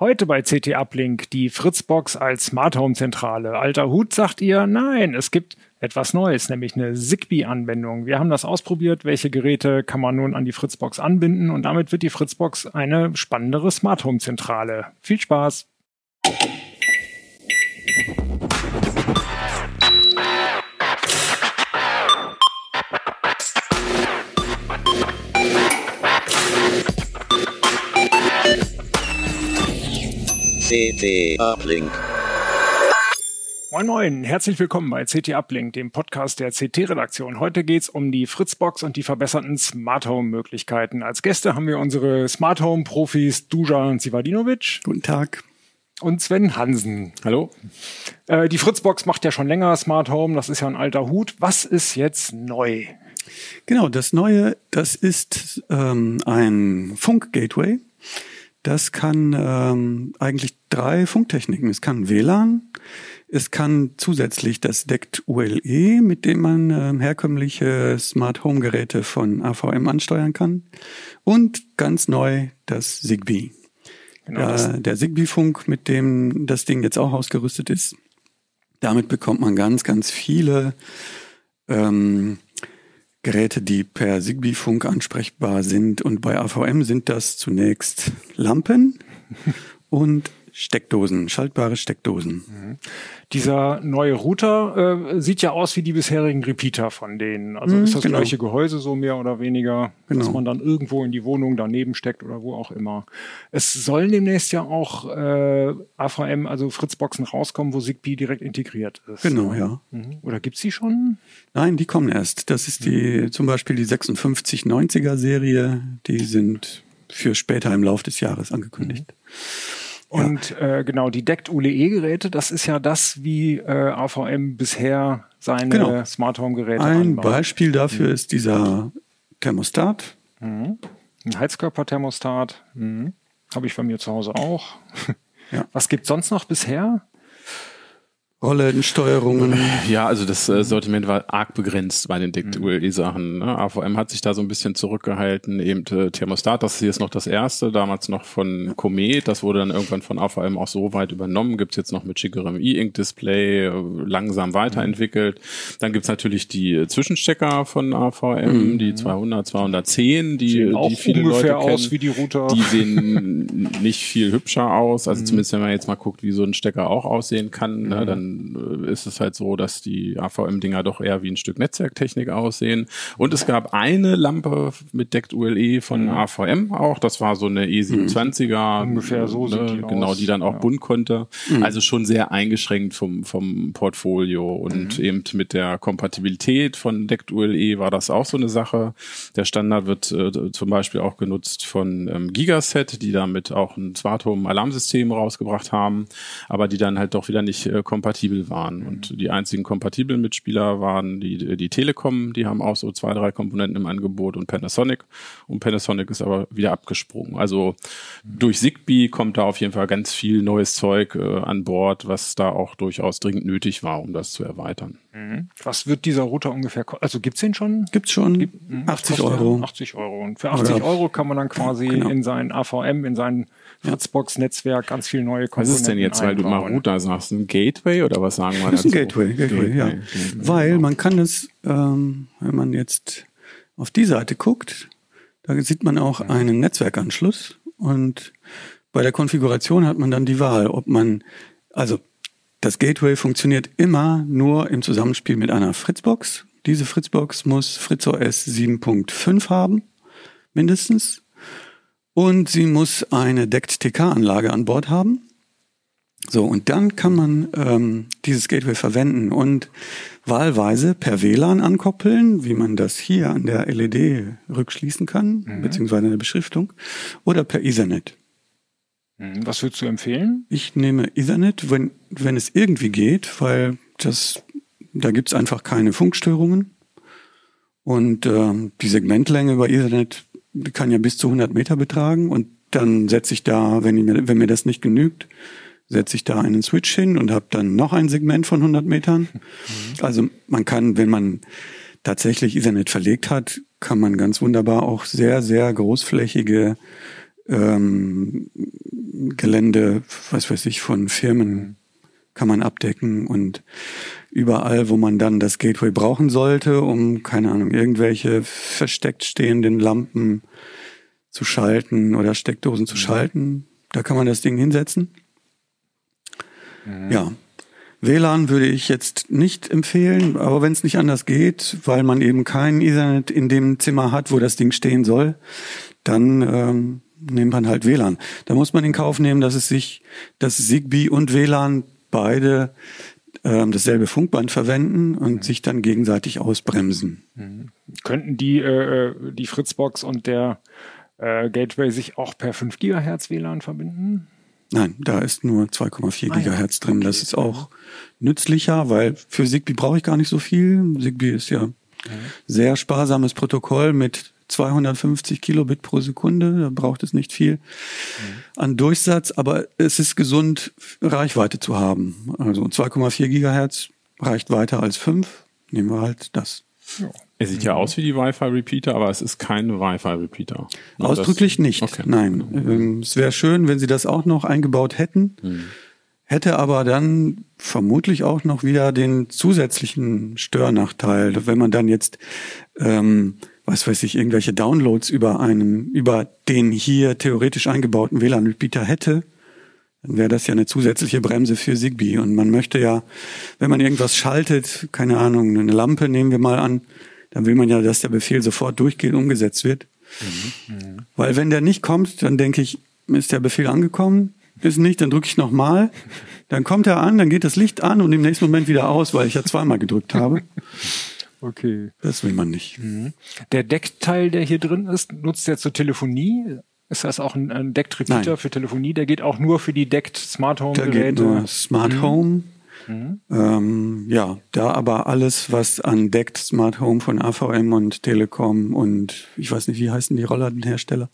Heute bei CT Uplink die Fritzbox als Smart Home Zentrale. Alter Hut sagt ihr, nein, es gibt etwas Neues, nämlich eine Zigbee-Anwendung. Wir haben das ausprobiert, welche Geräte kann man nun an die Fritzbox anbinden und damit wird die Fritzbox eine spannendere Smart Home Zentrale. Viel Spaß! CT Uplink. Moin Moin, herzlich willkommen bei CT Uplink, dem Podcast der CT-Redaktion. Heute geht's um die Fritzbox und die verbesserten Smart Home-Möglichkeiten. Als Gäste haben wir unsere Smart Home-Profis Dujan Sivadinovic. Guten Tag. Und Sven Hansen. Hallo. Äh, die Fritzbox macht ja schon länger Smart Home, das ist ja ein alter Hut. Was ist jetzt neu? Genau, das Neue, das ist ähm, ein Funk-Gateway. Das kann ähm, eigentlich drei Funktechniken. Es kann WLAN, es kann zusätzlich das DECT ULE, mit dem man ähm, herkömmliche Smart Home Geräte von AVM ansteuern kann. Und ganz neu das Zigbee. Genau, ja, der Zigbee-Funk, mit dem das Ding jetzt auch ausgerüstet ist. Damit bekommt man ganz, ganz viele ähm, Geräte, die per Zigbee-Funk ansprechbar sind. Und bei AVM sind das zunächst Lampen und Steckdosen, schaltbare Steckdosen. Mhm. Dieser neue Router äh, sieht ja aus wie die bisherigen Repeater von denen. Also mhm, ist das genau. gleiche Gehäuse so mehr oder weniger, genau. dass man dann irgendwo in die Wohnung daneben steckt oder wo auch immer. Es sollen demnächst ja auch äh, AVM, also Fritzboxen rauskommen, wo Zigbee direkt integriert ist. Genau, ja. Mhm. Oder gibt's die schon? Nein, die kommen erst. Das ist die mhm. zum Beispiel die 5690er Serie. Die sind für später im Laufe des Jahres angekündigt. Mhm. Und ja. äh, genau, die deckt ULE-Geräte, das ist ja das, wie äh, AVM bisher seine genau. Smart Home-Geräte Ein anbaut. Beispiel dafür mhm. ist dieser Thermostat. Mhm. Ein Heizkörperthermostat. Mhm. Habe ich bei mir zu Hause auch. Ja. Was gibt sonst noch bisher? Rollensteuerungen. Ja, also das äh, Sortiment war arg begrenzt bei den Dict-ULE-Sachen. Ne? AVM hat sich da so ein bisschen zurückgehalten. Eben äh, Thermostat, das hier ist noch das erste, damals noch von Comet. Das wurde dann irgendwann von AVM auch so weit übernommen. Gibt's jetzt noch mit schickerem E-Ink-Display, äh, langsam weiterentwickelt. Dann gibt's natürlich die Zwischenstecker von AVM, mhm. die 200, 210, die, sehen die viele Leute kennen. aus wie die Router. Die sehen nicht viel hübscher aus. Also mhm. zumindest wenn man jetzt mal guckt, wie so ein Stecker auch aussehen kann, ne? Mhm. Dann äh, ist es halt so, dass die AVM-Dinger doch eher wie ein Stück Netzwerktechnik aussehen. Und es gab eine Lampe mit Deckt ULE von mhm. AVM auch. Das war so eine E27er. Mhm. Ungefähr so ne, die Genau, aus. die dann auch ja. bunt konnte. Mhm. Also schon sehr eingeschränkt vom, vom Portfolio. Und mhm. eben mit der Kompatibilität von Deckt ULE war das auch so eine Sache. Der Standard wird äh, zum Beispiel auch genutzt von ähm, Gigaset, die damit auch ein Smart Home Alarmsystem rausgebracht haben, aber die dann halt doch wieder nicht äh, kompatibel kompatibel waren. Mhm. Und die einzigen kompatiblen Mitspieler waren die, die Telekom, die haben auch so zwei, drei Komponenten im Angebot und Panasonic. Und Panasonic ist aber wieder abgesprungen. Also mhm. durch Zigbee kommt da auf jeden Fall ganz viel neues Zeug äh, an Bord, was da auch durchaus dringend nötig war, um das zu erweitern. Mhm. Was wird dieser Router ungefähr kosten? Also gibt's den schon? Gibt's schon. Gibt, 80 Euro. 80 Euro. Und für 80 Oder, Euro kann man dann quasi genau. in sein AVM, in sein Fritzbox-Netzwerk ganz viel neue Komponenten Was ist denn jetzt, weil du mal Router sagst, ein Gateway oder was sagen wir dazu? Das ist ein Gateway, Gateway, Gateway ja. Gateway. Weil man kann es, ähm, wenn man jetzt auf die Seite guckt, da sieht man auch einen Netzwerkanschluss und bei der Konfiguration hat man dann die Wahl, ob man, also das Gateway funktioniert immer nur im Zusammenspiel mit einer Fritzbox. Diese Fritzbox muss FritzOS 7.5 haben, mindestens. Und sie muss eine DECT-TK-Anlage an Bord haben. So, und dann kann man ähm, dieses Gateway verwenden und wahlweise per WLAN ankoppeln, wie man das hier an der LED rückschließen kann, mhm. beziehungsweise eine Beschriftung, oder per Ethernet. Mhm. Was würdest du empfehlen? Ich nehme Ethernet, wenn, wenn es irgendwie geht, weil das, da gibt's einfach keine Funkstörungen. Und äh, die Segmentlänge über Ethernet kann ja bis zu 100 Meter betragen und dann setze ich da, wenn, mir, wenn mir das nicht genügt, setze ich da einen Switch hin und habe dann noch ein Segment von 100 Metern. Mhm. Also man kann, wenn man tatsächlich Ethernet verlegt hat, kann man ganz wunderbar auch sehr, sehr großflächige ähm, Gelände, was weiß ich, von Firmen kann man abdecken und überall, wo man dann das Gateway brauchen sollte, um, keine Ahnung, irgendwelche versteckt stehenden Lampen zu schalten oder Steckdosen zu mhm. schalten, da kann man das Ding hinsetzen. Mhm. Ja. WLAN würde ich jetzt nicht empfehlen, aber wenn es nicht anders geht, weil man eben kein Ethernet in dem Zimmer hat, wo das Ding stehen soll, dann ähm, nimmt man halt WLAN. Da muss man in Kauf nehmen, dass es sich, dass Zigbee und WLAN beide ähm, dasselbe Funkband verwenden und mhm. sich dann gegenseitig ausbremsen. Mhm. Könnten die, äh, äh die Fritzbox und der äh, Gateway sich auch per 5 Gigahertz WLAN verbinden? Nein, da ist nur 2,4 ah, Gigahertz drin. Okay. Das ist auch nützlicher, weil für Zigbee brauche ich gar nicht so viel. Zigbee ist ja mhm. sehr sparsames Protokoll mit 250 Kilobit pro Sekunde. Da braucht es nicht viel mhm. an Durchsatz, aber es ist gesund, Reichweite zu haben. Also 2,4 Gigahertz reicht weiter als 5. Nehmen wir halt das. Ja. Er sieht ja aus wie die Wi-Fi-Repeater, aber es ist kein Wi-Fi-Repeater. Ausdrücklich das, nicht, okay. nein. Ähm, es wäre schön, wenn sie das auch noch eingebaut hätten. Hm. Hätte aber dann vermutlich auch noch wieder den zusätzlichen Störnachteil, wenn man dann jetzt, ähm, was weiß ich, irgendwelche Downloads über einem, über den hier theoretisch eingebauten WLAN-Repeater hätte, dann wäre das ja eine zusätzliche Bremse für Zigbee. Und man möchte ja, wenn man irgendwas schaltet, keine Ahnung, eine Lampe nehmen wir mal an, dann will man ja, dass der Befehl sofort durchgehend umgesetzt wird. Mhm. Mhm. Weil wenn der nicht kommt, dann denke ich, ist der Befehl angekommen? Ist nicht, dann drücke ich nochmal. Dann kommt er an, dann geht das Licht an und im nächsten Moment wieder aus, weil ich ja zweimal gedrückt habe. Okay. Das will man nicht. Mhm. Der Deckteil, der hier drin ist, nutzt er zur Telefonie? Ist das auch ein, ein Decked Repeater für Telefonie? Der geht auch nur für die Decked Smart Home Geräte? Der geht nur Smart mhm. Home. Mhm. Ähm, ja, da aber alles, was an Decked Smart Home von AVM und Telekom und ich weiß nicht, wie heißen die Rollladenhersteller,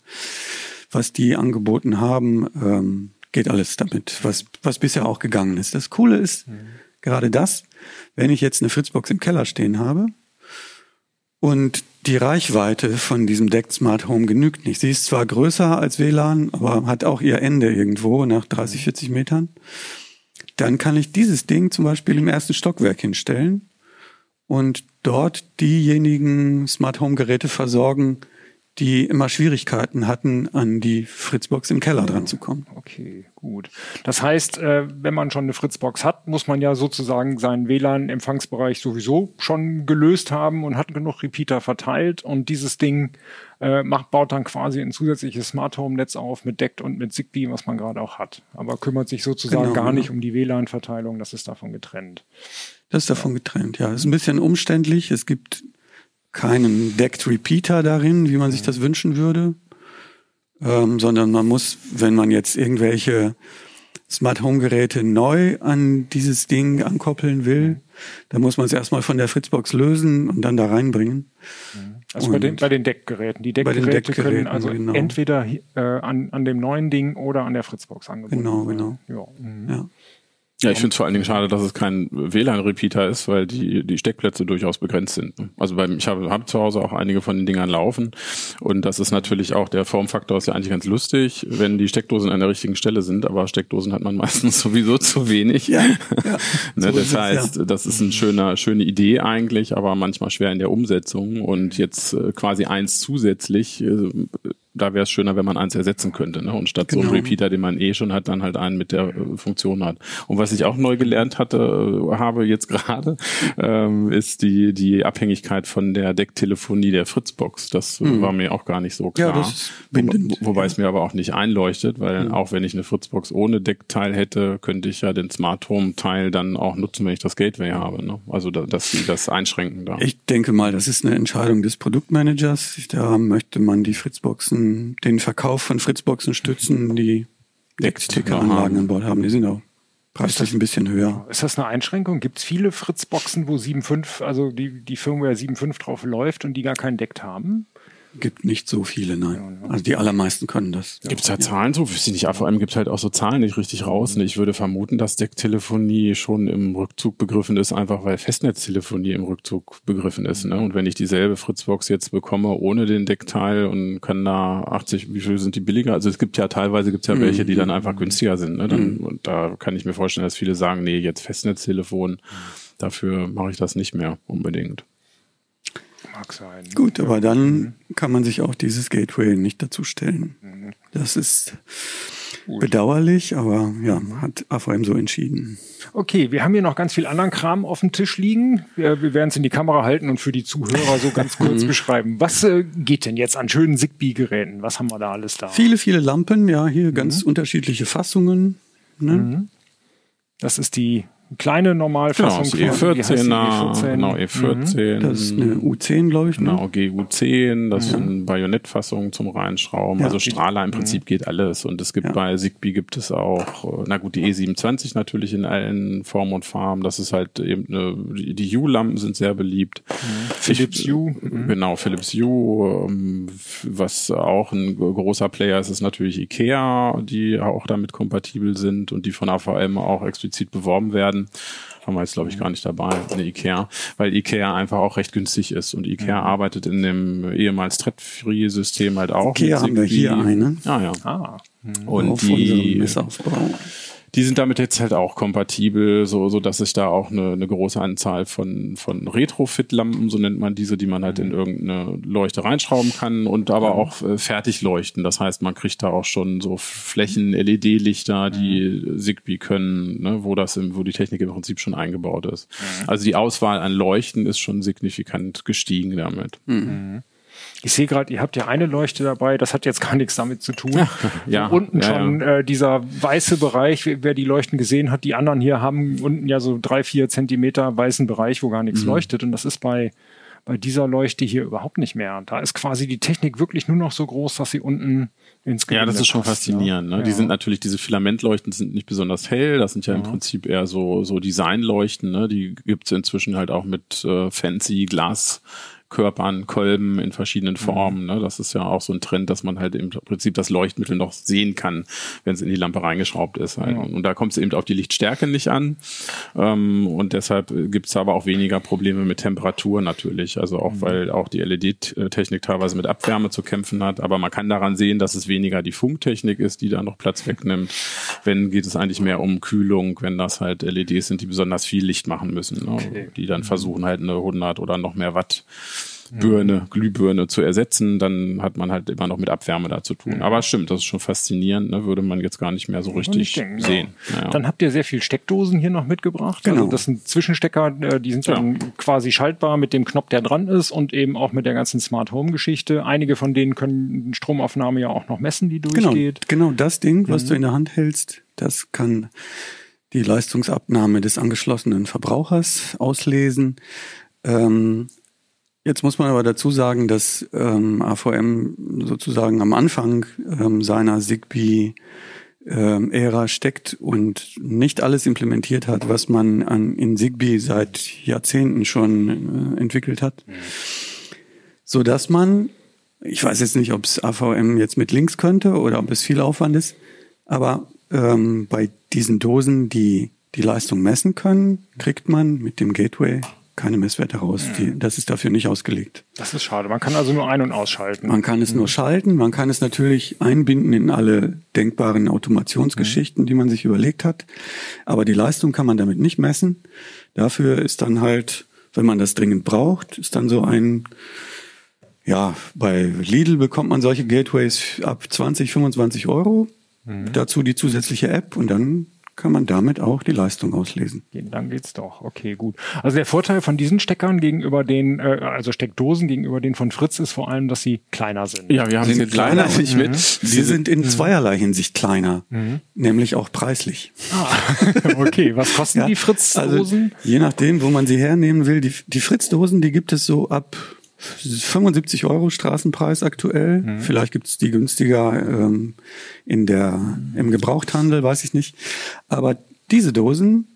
was die angeboten haben, ähm, geht alles damit, was, was bisher auch gegangen ist. Das Coole ist mhm. gerade das, wenn ich jetzt eine Fritzbox im Keller stehen habe und die Reichweite von diesem Decked Smart Home genügt nicht. Sie ist zwar größer als WLAN, aber hat auch ihr Ende irgendwo nach 30, 40 Metern dann kann ich dieses Ding zum Beispiel im ersten Stockwerk hinstellen und dort diejenigen Smart Home Geräte versorgen, die immer Schwierigkeiten hatten, an die Fritzbox im Keller dran zu kommen. Okay, gut. Das heißt, äh, wenn man schon eine Fritzbox hat, muss man ja sozusagen seinen WLAN-Empfangsbereich sowieso schon gelöst haben und hat genug Repeater verteilt und dieses Ding äh, macht, baut dann quasi ein zusätzliches Smart Home Netz auf mit Deckt und mit Zigbee, was man gerade auch hat. Aber kümmert sich sozusagen genau, gar nicht genau. um die WLAN-Verteilung, das ist davon getrennt. Das ist davon getrennt, ja. Ist ein bisschen umständlich. Es gibt keinen Decked Repeater darin, wie man sich das wünschen würde, ähm, sondern man muss, wenn man jetzt irgendwelche Smart Home Geräte neu an dieses Ding ankoppeln will, dann muss man es erstmal von der Fritzbox lösen und dann da reinbringen. Also bei den, bei den Deckgeräten. Die Deckgeräte, Deckgeräten können also genau. entweder äh, an, an dem neuen Ding oder an der Fritzbox angeboten werden. Genau, genau. Ja. Mhm. ja. Ja, ich finde es vor allen Dingen schade, dass es kein WLAN-Repeater ist, weil die, die Steckplätze durchaus begrenzt sind. Ne? Also beim, ich habe hab zu Hause auch einige von den Dingern laufen und das ist natürlich auch, der Formfaktor ist ja eigentlich ganz lustig, wenn die Steckdosen an der richtigen Stelle sind, aber Steckdosen hat man meistens sowieso zu wenig. Ja, ja. ne, so das heißt, ja. das ist eine schöne, schöne Idee eigentlich, aber manchmal schwer in der Umsetzung und jetzt äh, quasi eins zusätzlich äh, da wäre es schöner, wenn man eins ersetzen könnte. Ne? Und statt genau. so einem Repeater, den man eh schon hat, dann halt einen mit der äh, Funktion hat. Und was ich auch neu gelernt hatte, äh, habe jetzt gerade, ähm, ist die, die Abhängigkeit von der Decktelefonie der Fritzbox. Das mhm. war mir auch gar nicht so klar. Ja, das ist bindend. Wo, wobei ja. es mir aber auch nicht einleuchtet, weil mhm. auch wenn ich eine Fritzbox ohne Deckteil hätte, könnte ich ja den Smart Home Teil dann auch nutzen, wenn ich das Gateway habe. Ne? Also da, dass sie das einschränken da. Ich denke mal, das ist eine Entscheidung des Produktmanagers. Da möchte man die Fritzboxen den Verkauf von Fritzboxen stützen, die Decktickeranlagen an Bord haben. Die sind auch preislich ein bisschen höher. Ist das eine Einschränkung? Gibt es viele Fritzboxen, wo 7.5, also die, die Firmware 7.5 drauf läuft und die gar keinen Deckt haben? Gibt nicht so viele, nein. Also die allermeisten können das. Gibt es da Zahlen so? Wüsste ich nicht. Vor allem gibt es halt auch so Zahlen nicht richtig raus. Und ich würde vermuten, dass Decktelefonie schon im Rückzug begriffen ist, einfach weil Festnetztelefonie im Rückzug begriffen ist. Ne? Und wenn ich dieselbe Fritzbox jetzt bekomme ohne den Deckteil und kann da 80, wie viel sind die billiger? Also es gibt ja teilweise gibt's ja welche, die dann einfach günstiger sind. Ne? Dann, Und da kann ich mir vorstellen, dass viele sagen, nee, jetzt Festnetztelefon, dafür mache ich das nicht mehr unbedingt. Mag sein. Gut, aber dann kann man sich auch dieses Gateway nicht dazu stellen. Das ist bedauerlich, aber ja, hat AVM so entschieden. Okay, wir haben hier noch ganz viel anderen Kram auf dem Tisch liegen. Wir, wir werden es in die Kamera halten und für die Zuhörer so ganz kurz beschreiben. Was äh, geht denn jetzt an schönen Zigbee-Geräten? Was haben wir da alles da? Viele, viele Lampen, ja, hier ganz unterschiedliche Fassungen. Ne? Das ist die kleine Normalfassung. Genau, die? E14er, E14. genau, E14. Das ist eine U10, glaube ich. Ne? Genau, GU10, das sind Bajonettfassungen zum Reinschrauben. Ja. also Strahler im Prinzip geht alles. Und es gibt Ja. bei Zigbee gibt es auch, äh, na gut, die E27 natürlich in allen Formen und Farben. Das ist halt eben eine, die U-Lampen sind sehr beliebt. Philips Ich- Hue. Genau, Philips Hue. ähm, Was auch ein großer Player ist, ist natürlich Ikea, die auch damit kompatibel sind und die von AVM auch explizit beworben werden. Haben wir jetzt, glaube ich, gar nicht dabei, eine Ikea, weil Ikea einfach auch recht günstig ist. Und Ikea arbeitet in dem ehemals Thread-Free-System halt auch. Ikea haben wir hier eine. Ja, ja. Ah, Und auf unserem die. Die sind damit jetzt halt auch kompatibel, so, so dass ich da auch eine, eine große Anzahl von, von Retrofit-Lampen, so nennt man diese, die man halt in irgendeine Leuchte reinschrauben kann und aber auch äh, fertig leuchten. Das heißt, man kriegt da auch schon so Flächen-LED-Lichter, die Zigbee können, ne, wo das im, wo die Technik im Prinzip schon eingebaut ist. Also die Auswahl an Leuchten ist schon signifikant gestiegen damit. Ich sehe gerade, ihr habt ja eine Leuchte dabei. Das hat jetzt gar nichts damit zu tun. Ja, Wo unten ja, schon Äh, dieser weiße Bereich, wer die Leuchten gesehen hat, die anderen hier haben unten ja so drei, vier Zentimeter weißen Bereich, wo gar Mhm. nichts leuchtet. Und das ist bei bei dieser Leuchte hier überhaupt nicht mehr. Da ist quasi die Technik wirklich nur noch so groß, dass sie unten ins Ja, das ist schon passt, faszinierend. ja. Ne? Die Ja. sind natürlich, diese Filamentleuchten sind nicht besonders hell. Das sind ja im Prinzip eher so, so Designleuchten. Ne? Die gibt's inzwischen halt auch mit äh, fancy Glaskörpern, Kolben in verschiedenen Formen. Ne? Das ist ja auch so ein Trend, dass man halt im Prinzip das Leuchtmittel noch sehen kann, wenn es in die Lampe reingeschraubt ist. Halt. Und da kommt es eben auf die Lichtstärke nicht an. Ähm, und deshalb gibt's aber auch weniger Probleme mit Temperatur natürlich. Also auch, weil auch die LED-Technik teilweise mit Abwärme zu kämpfen hat. Aber man kann daran sehen, dass es weniger die Funktechnik ist, die da noch Platz wegnimmt. Wenn geht es eigentlich mehr um Kühlung, wenn das halt LEDs sind, die besonders viel Licht machen müssen. Ne? Die dann versuchen halt eine 100 oder noch mehr Watt Birne, Glühbirne zu ersetzen, dann hat man halt immer noch mit Abwärme da zu tun. Aber stimmt, das ist schon faszinierend, ne? würde man jetzt gar nicht mehr so richtig denken, sehen. ja. Naja. Dann habt ihr sehr viel Steckdosen hier noch mitgebracht. Genau. Also das sind Zwischenstecker, äh, die sind dann quasi schaltbar mit dem Knopf, der dran ist und eben auch mit der ganzen Smart Home Geschichte. Einige von denen können Stromaufnahme ja auch noch messen, die Genau, durchgeht. genau das Ding, was du in der Hand hältst, das kann die Leistungsabnahme des angeschlossenen Verbrauchers auslesen. Ähm, jetzt muss man aber dazu sagen, dass ähm, AVM sozusagen am Anfang ähm, seiner Zigbee ähm, Ära steckt und nicht alles implementiert hat, was man an, in Zigbee seit Jahrzehnten schon äh, entwickelt hat, so dass man ich weiß jetzt nicht, ob es AVM jetzt mit Links könnte oder ob es viel Aufwand ist, aber ähm, bei diesen Dosen, die die Leistung messen können, kriegt man mit dem Gateway keine Messwerte raus. Die, das ist dafür nicht ausgelegt. Das ist schade. Man kann also nur ein- und ausschalten. Man kann es nur schalten, man kann es natürlich einbinden in alle denkbaren Automationsgeschichten, die man sich überlegt hat. Aber die Leistung kann man damit nicht messen. Dafür ist dann halt, wenn man das dringend braucht, ist dann so ein, ja, bei Lidl bekommt man solche Gateways ab 20, 25 Euro. Dazu die zusätzliche App und dann kann man damit auch die Leistung auslesen. Dann geht's doch. Okay, gut. Also der Vorteil von diesen Steckern gegenüber den, äh, also Steckdosen gegenüber den von Fritz ist vor allem, dass sie kleiner sind. ja, wir haben Sind sie leider kleiner. nicht mit. Sie sind in zweierlei Hinsicht kleiner, nämlich auch preislich. okay, was kosten die Fritz-Dosen? Also, je nachdem, wo man sie hernehmen will. Die, die Fritz-Dosen, die gibt es so ab 75 Euro Straßenpreis aktuell. Vielleicht gibt es die günstiger ähm, in der, im Gebrauchthandel, weiß ich nicht. Aber diese Dosen,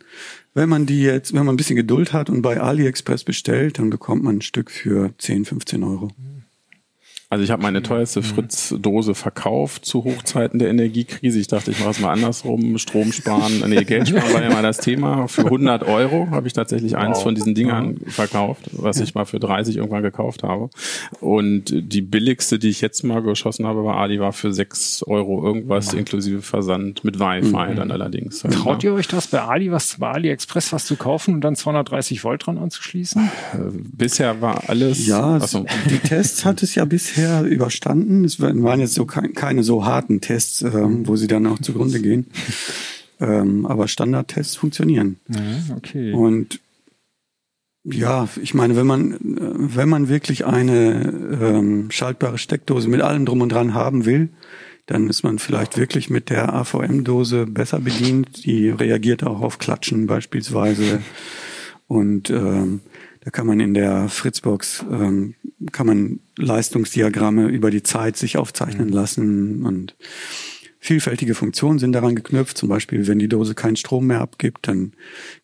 wenn man die jetzt, wenn man ein bisschen Geduld hat und bei AliExpress bestellt, dann bekommt man ein Stück für 10, 15 Euro. Also ich habe meine teuerste Fritz-Dose verkauft zu Hochzeiten der Energiekrise. Ich dachte, ich mache es mal andersrum. Strom sparen, nee, Geld sparen war ja mal das Thema. Für 100 Euro habe ich tatsächlich wow. eins von diesen Dingern verkauft, was ich mal für 30 irgendwann gekauft habe. Und die billigste, die ich jetzt mal geschossen habe bei Ali, war für 6 Euro irgendwas inklusive Versand mit Wi-Fi mhm. dann allerdings. Traut ihr euch das bei Ali, was bei AliExpress was zu kaufen und dann 230 Volt dran anzuschließen? Äh, bisher war alles. Ja, also, die Tests hat es ja bisher bisher überstanden. Es waren jetzt so keine so harten Tests, ähm, wo sie dann auch zugrunde gehen. Ähm, aber Standardtests funktionieren. Ja, okay. Und ja, ich meine, wenn man wenn man wirklich eine ähm, schaltbare Steckdose mit allem drum und dran haben will, dann ist man vielleicht wirklich mit der AVM-Dose besser bedient. Die reagiert auch auf Klatschen beispielsweise. Und ähm, da kann man in der Fritzbox ähm, kann man Leistungsdiagramme über die Zeit sich aufzeichnen mhm. lassen und vielfältige Funktionen sind daran geknüpft. Zum Beispiel, wenn die Dose keinen Strom mehr abgibt, dann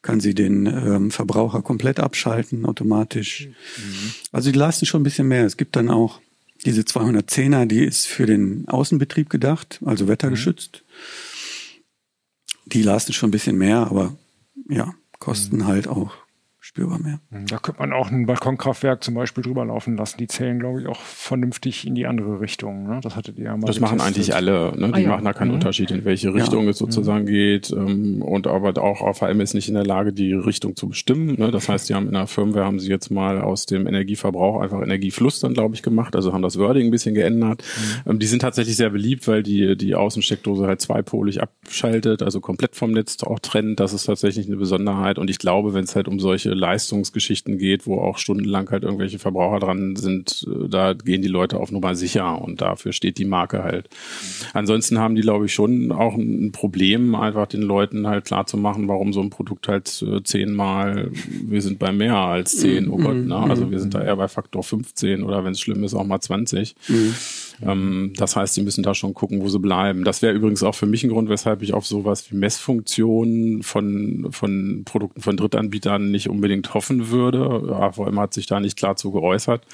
kann sie den ähm, Verbraucher komplett abschalten automatisch. Mhm. Also die leisten schon ein bisschen mehr. Es gibt dann auch diese 210er, die ist für den Außenbetrieb gedacht, also wettergeschützt. Mhm. Die leisten schon ein bisschen mehr, aber ja, kosten mhm. halt auch spürbar mehr. Hm, da könnte man auch ein Balkonkraftwerk zum Beispiel drüber laufen lassen. Die zählen, glaube ich, auch vernünftig in die andere Richtung. Ne? Das hattet ihr ja mal. Das machen eigentlich alle. Ne? Die ah, ja. machen da keinen mhm. Unterschied, in welche Richtung ja. es sozusagen mhm. geht. Ähm, und aber auch AVM ist nicht in der Lage, die Richtung zu bestimmen. Ne? Das heißt, die haben in der Firmware haben sie jetzt mal aus dem Energieverbrauch einfach Energiefluss dann, glaube ich, gemacht. Also haben das Wording ein bisschen geändert. Mhm. Ähm, die sind tatsächlich sehr beliebt, weil die die Außensteckdose halt zweipolig abschaltet, also komplett vom Netz auch trennt. Das ist tatsächlich eine Besonderheit. Und ich glaube, wenn es halt um solche Leistungsgeschichten geht, wo auch stundenlang halt irgendwelche Verbraucher dran sind, äh, da gehen die Leute auf Nummer sicher und dafür steht die Marke halt. Ansonsten haben die, glaube ich, schon auch ein Problem, einfach den Leuten halt klar zu machen, warum so ein Produkt halt äh, zehnmal, wir sind bei mehr als zehn, oh Gott, ne? Also wir sind da eher bei Faktor 15 oder wenn es schlimm ist, auch mal 20. Mhm. Ähm, das heißt, sie müssen da schon gucken, wo sie bleiben. Das wäre übrigens auch für mich ein Grund, weshalb ich auf sowas wie Messfunktionen von, von Produkten von Drittanbietern nicht unbedingt hoffen würde. AVM hat sich da nicht klar zu geäußert.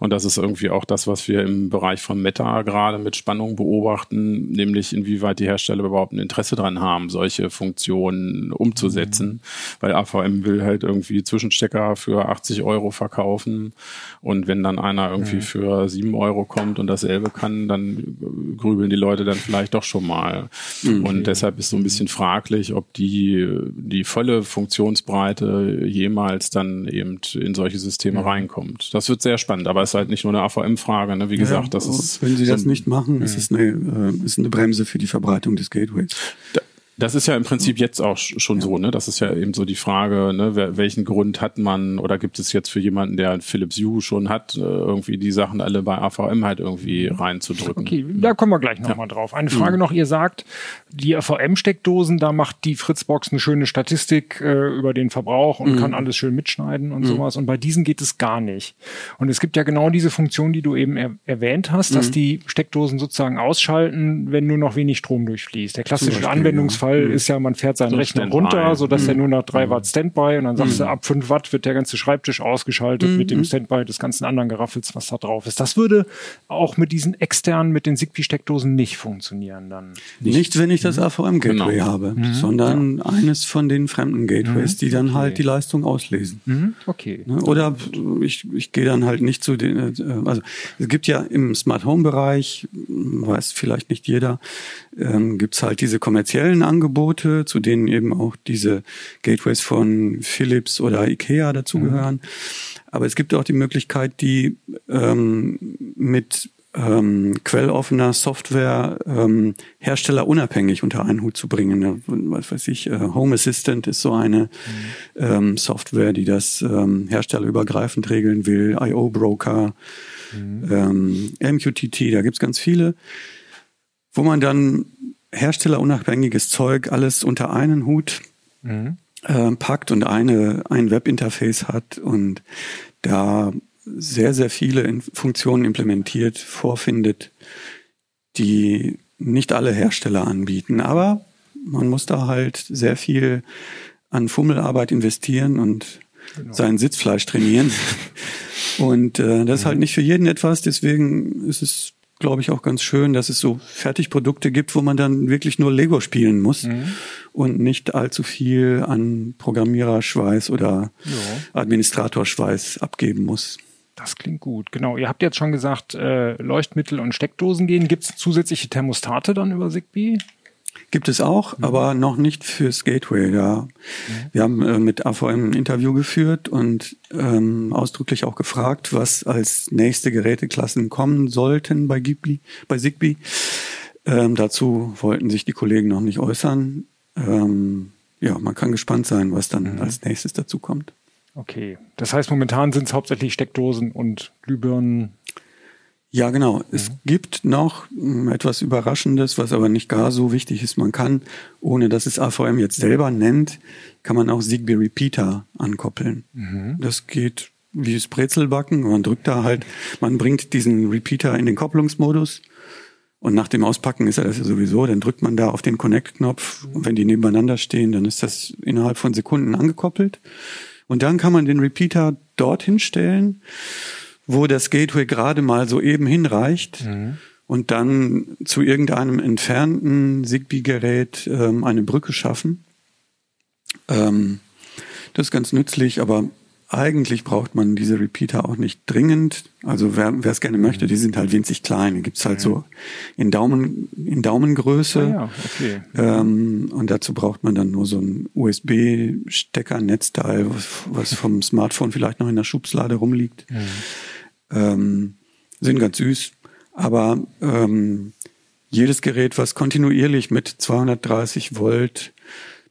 Und das ist irgendwie auch das, was wir im Bereich von Meta gerade mit Spannung beobachten, nämlich inwieweit die Hersteller überhaupt ein Interesse dran haben, solche Funktionen umzusetzen. Mhm. Weil AVM will halt irgendwie Zwischenstecker für 80 Euro verkaufen. Und wenn dann einer irgendwie mhm. für 7 Euro kommt und dasselbe kann, dann grübeln die Leute dann vielleicht doch schon mal. Mhm. Und deshalb ist so ein bisschen fraglich, ob die, die volle Funktionsbreite jemals dann eben in solche Systeme mhm. reinkommt. Das wird sehr spannend, aber es ist halt nicht nur eine AVM-Frage. Ne? Wie gesagt, ja, das ist. Wenn Sie so das nicht machen, ist es eine, äh, ist eine Bremse für die Verbreitung des Gateways. Da, das ist ja im Prinzip jetzt auch schon so, ne? Das ist ja eben so die Frage, ne? Welchen Grund hat man oder gibt es jetzt für jemanden, der Philips Hue schon hat, äh, irgendwie die Sachen alle bei AVM halt irgendwie reinzudrücken? Okay, da kommen wir gleich nochmal ja. drauf. Eine Frage mhm. noch, ihr sagt, die AVM-Steckdosen, da macht die Fritzbox eine schöne Statistik äh, über den Verbrauch und mhm. kann alles schön mitschneiden und mhm. sowas. Und bei diesen geht es gar nicht. Und es gibt ja genau diese Funktion, die du eben er erwähnt hast, dass mhm. die Steckdosen sozusagen ausschalten, wenn nur noch wenig Strom durchfließt. Der klassische Anwendungsfall Fall mhm. ist ja, man fährt seinen so Rechner runter, so dass mhm. er nur noch drei mhm. Watt Standby und dann sagst du, mhm. ab fünf Watt wird der ganze Schreibtisch ausgeschaltet mit dem mhm. Standby des ganzen anderen Geraffels, was da drauf ist. Das würde auch mit diesen externen, mit den Zigbee-Steckdosen nicht funktionieren dann. Nicht, nicht wenn ich das AVM-Gateway genau. habe, sondern ja. eines von den fremden Gateways, die dann okay. halt die Leistung auslesen. Okay. Ne, oder ich, ich gehe dann halt nicht zu den, äh, also es gibt ja im Smart Home Bereich, weiß vielleicht nicht jeder, ähm, gibt's halt diese kommerziellen Angebote, zu denen eben auch diese Gateways von Philips oder Ikea dazugehören. Mhm. Aber es gibt auch die Möglichkeit, die ähm, mit ähm, quelloffener Software ähm, Hersteller unabhängig unter einen Hut zu bringen. Was weiß ich, äh, Home Assistant ist so eine mhm. ähm, Software, die das ähm, herstellerübergreifend regeln will, IO Broker, mhm. ähm, MQTT, da gibt's ganz viele wo man dann herstellerunabhängiges Zeug alles unter einen Hut mhm. äh, packt und eine, ein Webinterface hat und da sehr, sehr viele Funktionen implementiert, vorfindet, die nicht alle Hersteller anbieten. Aber man muss da halt sehr viel an Fummelarbeit investieren und genau. sein Sitzfleisch trainieren. Und äh, das ist halt nicht für jeden etwas, deswegen ist es glaube ich, auch ganz schön, dass es so Fertigprodukte gibt, wo man dann wirklich nur Lego spielen muss mhm. und nicht allzu viel an Programmiererschweiß oder ja. Administratorschweiß abgeben muss. Das klingt gut. Genau. Ihr habt jetzt schon gesagt, äh, Leuchtmittel und Steckdosen gehen. Gibt es zusätzliche Thermostate dann über Zigbee? Gibt es auch, mhm. aber noch nicht fürs Gateway. Ja. Mhm. Wir haben äh, mit AVM ein Interview geführt und ähm, ausdrücklich auch gefragt, was als nächste Geräteklassen kommen sollten bei, Zigbee. Bei Zigbee. Ähm, dazu wollten sich die Kollegen noch nicht äußern. Ähm, ja, man kann gespannt sein, was dann mhm. als nächstes dazu kommt. Okay, das heißt momentan sind es hauptsächlich Steckdosen und Glühbirnen. Ja, genau. Mhm. Es gibt noch hm, etwas Überraschendes, was aber nicht gar so wichtig ist. Man kann, ohne dass es AVM jetzt selber nennt, kann man auch Zigbee Repeater ankoppeln. Mhm. Das geht wie das Brezelbacken. Man drückt da halt, man bringt diesen Repeater in den Kopplungsmodus. Und nach dem Auspacken ist er das ja sowieso. Dann drückt man da auf den Connect-Knopf. Und wenn die nebeneinander stehen, dann ist das innerhalb von Sekunden angekoppelt. Und dann kann man den Repeater dorthin stellen wo das Gateway gerade mal so eben hinreicht mhm. und dann zu irgendeinem entfernten Zigbee-Gerät ähm, eine Brücke schaffen. Ähm, das ist ganz nützlich, aber eigentlich braucht man diese Repeater auch nicht dringend. Also wer es gerne möchte, die sind halt winzig klein. Die gibt's halt so in Daumen in Daumengröße. Ah ja, okay. ähm, und dazu braucht man dann nur so ein USB-Stecker-Netzteil, was, was, vom Smartphone vielleicht noch in der Schubslade rumliegt. Mhm. Ähm, sind ganz süß, aber ähm, jedes Gerät, was kontinuierlich mit 230 Volt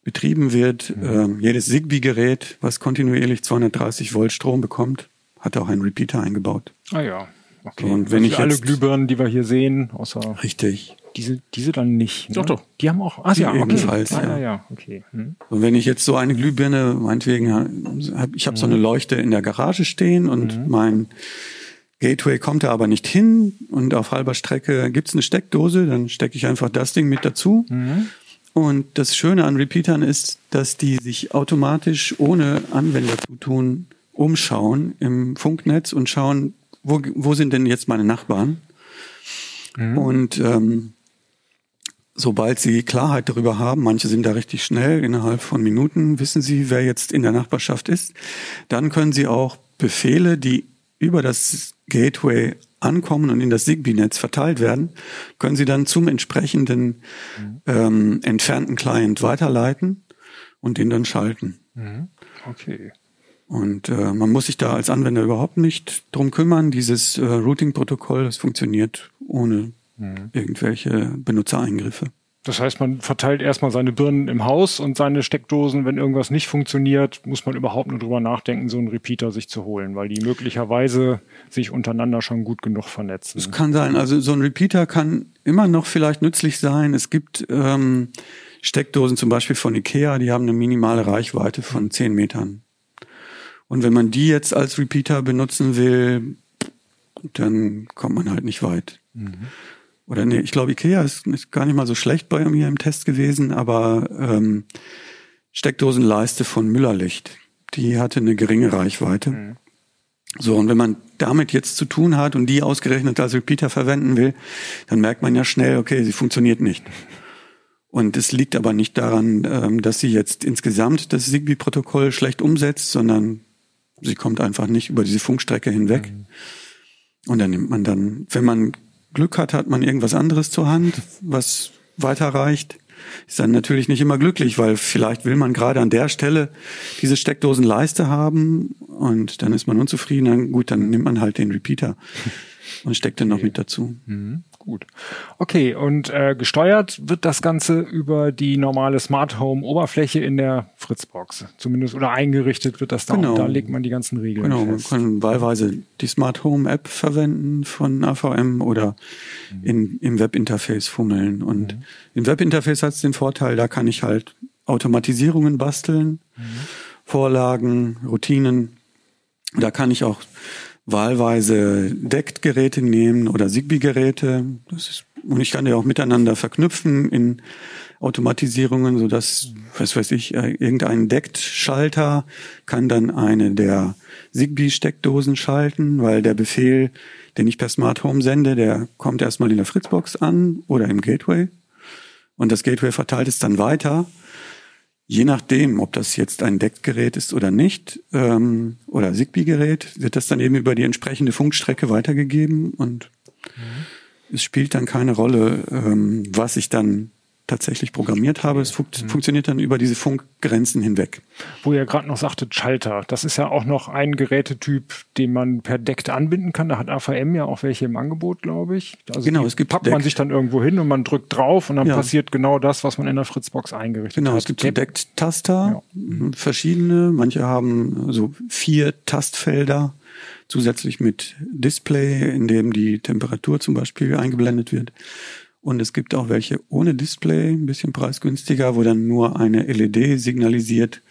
betrieben wird, mhm. ähm, jedes Zigbee-Gerät, was kontinuierlich 230 Volt Strom bekommt, hat auch einen Repeater eingebaut. Ah ja, okay. Und wenn also ich alle Glühbirnen, die wir hier sehen, außer richtig. Diese, diese dann nicht. Ne? Doch, doch. Die haben auch. Ah, ja, okay. ebenfalls. Ah, ja. ja, okay. Hm. Und wenn ich jetzt so eine Glühbirne, meinetwegen, hab, ich habe mhm. so eine Leuchte in der Garage stehen und mhm. mein Gateway kommt da aber nicht hin und auf halber Strecke gibt's eine Steckdose, dann stecke ich einfach das Ding mit dazu. Mhm. Und das Schöne an Repeatern ist, dass die sich automatisch ohne Anwender zu tun umschauen im Funknetz und schauen, wo, wo sind denn jetzt meine Nachbarn? Mhm. Und ähm, sobald sie Klarheit darüber haben, manche sind da richtig schnell, innerhalb von Minuten wissen sie, wer jetzt in der Nachbarschaft ist, dann können sie auch Befehle, die über das Gateway ankommen und in das Zigbee-Netz verteilt werden, können Sie dann zum entsprechenden ähm, entfernten Client weiterleiten und den dann schalten. Mhm. Okay. Und äh, man muss sich da als Anwender überhaupt nicht drum kümmern. Dieses äh, Routing-Protokoll, das funktioniert ohne mhm. irgendwelche Benutzereingriffe. Das heißt, man verteilt erstmal seine Birnen im Haus und seine Steckdosen. Wenn irgendwas nicht funktioniert, muss man überhaupt nur drüber nachdenken, so einen Repeater sich zu holen, weil die möglicherweise sich untereinander schon gut genug vernetzen. Es kann sein. Also so ein Repeater kann immer noch vielleicht nützlich sein. Es gibt ähm, Steckdosen zum Beispiel von Ikea, die haben eine minimale Reichweite von 10 Metern. Und wenn man die jetzt als Repeater benutzen will, dann kommt man halt nicht weit. Mhm oder nee, ich glaube, Ikea ist, ist gar nicht mal so schlecht bei mir im Test gewesen, aber ähm, Steckdosenleiste von Müllerlicht, die hatte eine geringe Reichweite. Mhm. So, und wenn man damit jetzt zu tun hat und die ausgerechnet als Repeater verwenden will, dann merkt man ja schnell, okay, sie funktioniert nicht. Und es liegt aber nicht daran, ähm, dass sie jetzt insgesamt das Zigbee-Protokoll schlecht umsetzt, sondern sie kommt einfach nicht über diese Funkstrecke hinweg. Mhm. Und dann nimmt man dann, wenn man Glück hat, hat man irgendwas anderes zur Hand, was weiterreicht. Ist dann natürlich nicht immer glücklich, weil vielleicht will man gerade an der Stelle diese Steckdosenleiste haben und dann ist man unzufrieden. Dann, gut, dann nimmt man halt den Repeater und steckt den noch mit dazu. Mhm. Gut. Okay, und äh, gesteuert wird das Ganze über die normale Smart Home Oberfläche in der Fritzbox. Zumindest oder eingerichtet wird das da. Genau. Da legt man die ganzen Regeln Genau, fest. man kann wahlweise die Smart Home App verwenden von AVM oder mhm. in, im Webinterface fummeln. Und mhm. im Webinterface hat es den Vorteil, da kann ich halt Automatisierungen basteln, mhm. Vorlagen, Routinen. Da kann ich auch wahlweise DECT-Geräte nehmen oder Zigbee-Geräte. Und ich kann die auch miteinander verknüpfen in Automatisierungen, so dass, was weiß ich, äh, irgendein Deckt-Schalter kann dann eine der Zigbee-Steckdosen schalten, weil der Befehl, den ich per Smart Home sende, der kommt erstmal in der Fritzbox an oder im Gateway. Und das Gateway verteilt es dann weiter. Je nachdem, ob das jetzt ein Deckgerät ist oder nicht, ähm, oder Zigbee-Gerät, wird das dann eben über die entsprechende Funkstrecke weitergegeben und mhm. es spielt dann keine Rolle, ähm, was ich dann tatsächlich programmiert habe. Es fun mhm. funktioniert dann über diese Funkgrenzen hinweg. Wo ihr gerade noch sagtet, Schalter. Das ist ja auch noch ein Gerätetyp, den man per Deckt anbinden kann. Da hat AVM ja auch welche im Angebot, glaube ich. Also genau, es gibt packt Deck. man sich dann irgendwo hin und man drückt drauf und dann ja. passiert genau das, was man in der Fritzbox eingerichtet genau, hat. Genau, es gibt so Deckt-Taster, ja. verschiedene. Manche haben so vier Tastfelder zusätzlich mit Display, in dem die Temperatur zum Beispiel eingeblendet wird. Und es gibt auch welche ohne Display, ein bisschen preisgünstiger, wo dann nur eine LED signalisiert,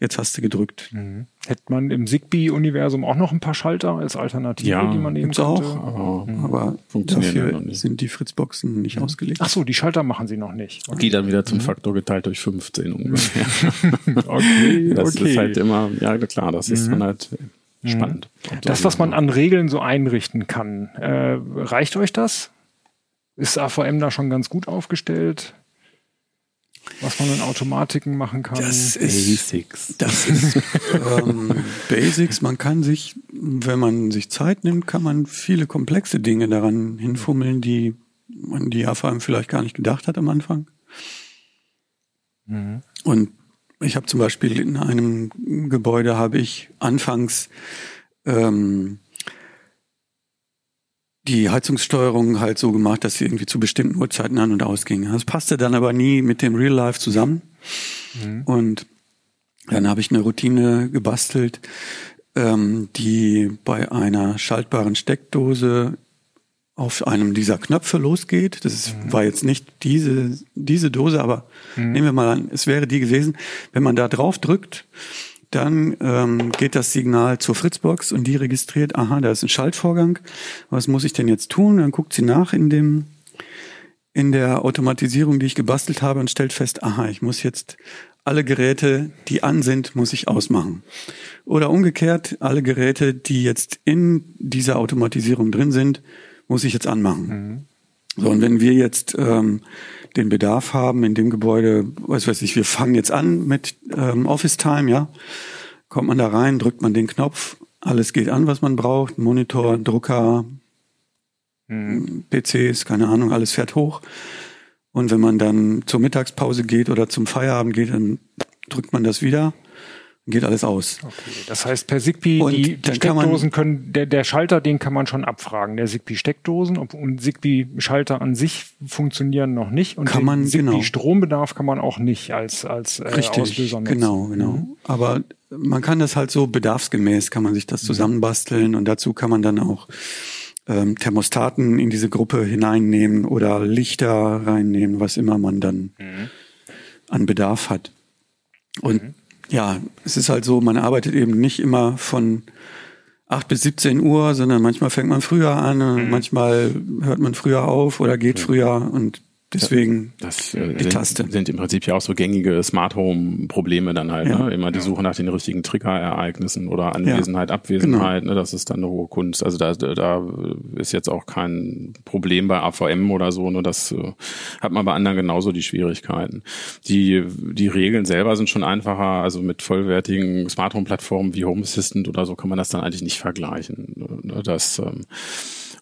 jetzt hast du gedrückt. Mhm. Hätte man im Zigbee-Universum auch noch ein paar Schalter als Alternative, ja, die man nehmen könnte? auch, aber, mhm. aber dafür sind die Fritzboxen nicht mhm. ausgelegt. Ach so, die Schalter machen sie noch nicht. Okay. Die dann wieder zum mhm. Faktor geteilt durch 15 ungefähr. okay, das okay. ist halt immer, ja klar, das ist mhm. dann halt spannend. Das, was man an Regeln so einrichten kann, äh, reicht euch das? Ist AVM da schon ganz gut aufgestellt? Was man in Automatiken machen kann. Das ist Basics. Das ist ähm, Basics. Man kann sich, wenn man sich Zeit nimmt, kann man viele komplexe Dinge daran hinfummeln, die man die AVM vielleicht gar nicht gedacht hat am Anfang. Mhm. Und ich habe zum Beispiel in einem Gebäude habe ich anfangs ähm, die Heizungssteuerung halt so gemacht, dass sie irgendwie zu bestimmten Uhrzeiten an und ausging. Das passte dann aber nie mit dem Real Life zusammen. Mhm. Und dann habe ich eine Routine gebastelt, ähm, die bei einer schaltbaren Steckdose auf einem dieser Knöpfe losgeht. Das ist, mhm. war jetzt nicht diese, diese Dose, aber mhm. nehmen wir mal an, es wäre die gewesen. Wenn man da drauf drückt, dann ähm, geht das Signal zur Fritzbox und die registriert, aha, da ist ein Schaltvorgang. Was muss ich denn jetzt tun? Dann guckt sie nach in dem in der Automatisierung, die ich gebastelt habe und stellt fest, aha, ich muss jetzt alle Geräte, die an sind, muss ich ausmachen. Oder umgekehrt, alle Geräte, die jetzt in dieser Automatisierung drin sind, muss ich jetzt anmachen. Mhm. So, und wenn wir jetzt ähm, den Bedarf haben in dem Gebäude, was weiß ich, wir fangen jetzt an mit ähm, Office Time, ja, kommt man da rein, drückt man den Knopf, alles geht an, was man braucht, Monitor, Drucker, mhm. PCs, keine Ahnung, alles fährt hoch. Und wenn man dann zur Mittagspause geht oder zum Feierabend geht, dann drückt man das wieder geht alles aus. Okay. Das heißt, per Zigbee, und die, die Steckdosen können, der, der Schalter, den kann man schon abfragen. Der Zigbee-Steckdosen und Zigbee-Schalter an sich funktionieren noch nicht. Und kann man, genau. Strombedarf kann man auch nicht als, als äh, Richtig, Auslöser nutzen. Genau, genau. Mhm. Aber man kann das halt so bedarfsgemäß, kann man sich das zusammenbasteln und dazu kann man dann auch ähm, Thermostaten in diese Gruppe hineinnehmen oder Lichter reinnehmen, was immer man dann mhm. an Bedarf hat. Und mhm ja, es ist halt so, man arbeitet eben nicht immer von 8 bis 17 Uhr, sondern manchmal fängt man früher an, mhm. manchmal hört man früher auf oder geht früher und Deswegen das, äh, die sind, Taste. sind im Prinzip ja auch so gängige Smart Home Probleme dann halt. Ja. Ne? Immer die Suche nach den richtigen Triggerereignissen oder Anwesenheit, ja. Abwesenheit. Genau. Ne? Das ist dann eine hohe Kunst. Also da, da ist jetzt auch kein Problem bei AVM oder so. Ne? Das äh, hat man bei anderen genauso die Schwierigkeiten. Die, die Regeln selber sind schon einfacher. Also mit vollwertigen Smart Home Plattformen wie Home Assistant oder so kann man das dann eigentlich nicht vergleichen. Ne? Das, ähm,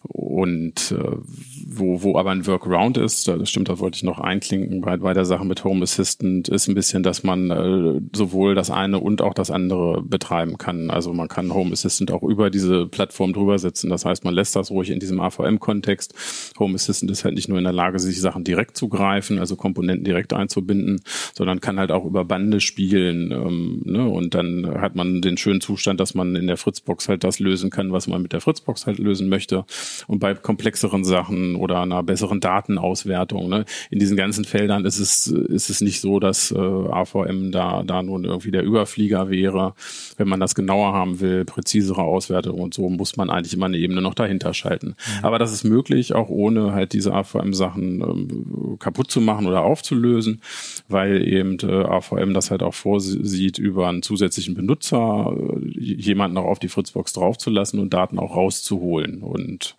und äh, wo, wo aber ein Workaround ist, das stimmt, da wollte ich noch einklinken bei, bei der Sache mit Home Assistant, ist ein bisschen, dass man äh, sowohl das eine und auch das andere betreiben kann. Also man kann Home Assistant auch über diese Plattform drüber setzen. Das heißt, man lässt das ruhig in diesem AVM-Kontext. Home Assistant ist halt nicht nur in der Lage, sich Sachen direkt zu greifen, also Komponenten direkt einzubinden, sondern kann halt auch über Bande spielen. Ähm, ne? Und dann hat man den schönen Zustand, dass man in der Fritzbox halt das lösen kann, was man mit der Fritzbox halt lösen möchte und bei komplexeren Sachen oder einer besseren Datenauswertung. Ne? In diesen ganzen Feldern ist es, ist es nicht so, dass äh, AVM da, da nun irgendwie der Überflieger wäre. Wenn man das genauer haben will, präzisere Auswertung und so, muss man eigentlich immer eine Ebene noch dahinter schalten. Mhm. Aber das ist möglich, auch ohne halt diese AVM-Sachen ähm, kaputt zu machen oder aufzulösen, weil eben äh, AVM das halt auch vorsieht, über einen zusätzlichen Benutzer äh, jemanden auch auf die Fritzbox draufzulassen und Daten auch rauszuholen und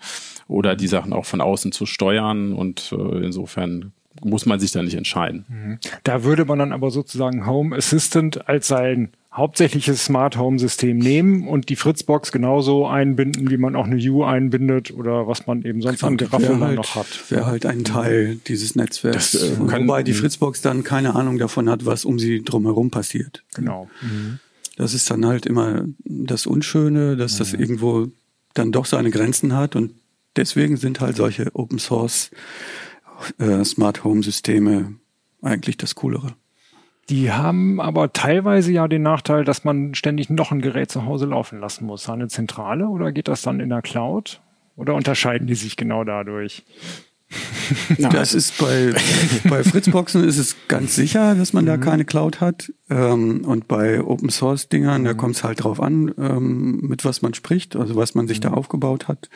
oder die Sachen auch von außen zu steuern und äh, insofern muss man sich da nicht entscheiden. Mhm. Da würde man dann aber sozusagen Home Assistant als sein hauptsächliches Smart Home System nehmen und die Fritzbox genauso einbinden, wie man auch eine U einbindet oder was man eben sonst an Geraffel halt, noch hat. Wäre halt ein Teil dieses Netzwerks. Das, äh, Wobei die Fritzbox dann keine Ahnung davon hat, was um sie drumherum passiert. Genau. Mhm. Das ist dann halt immer das Unschöne, dass mhm. das irgendwo dann doch seine Grenzen hat und deswegen sind halt solche Open Source äh, Smart Home Systeme eigentlich das Coolere. Die haben aber teilweise ja den Nachteil, dass man ständig noch ein Gerät zu Hause laufen lassen muss. Eine Zentrale oder geht das dann in der Cloud? Oder unterscheiden die sich genau dadurch? Das ist bei, bei Fritzboxen ist es ganz sicher, dass man da mhm. keine Cloud hat. Ähm, und bei Open Source Dingern, da mhm. kommt es halt drauf an, ähm, mit was man spricht, also was man sich da mhm. aufgebaut hat.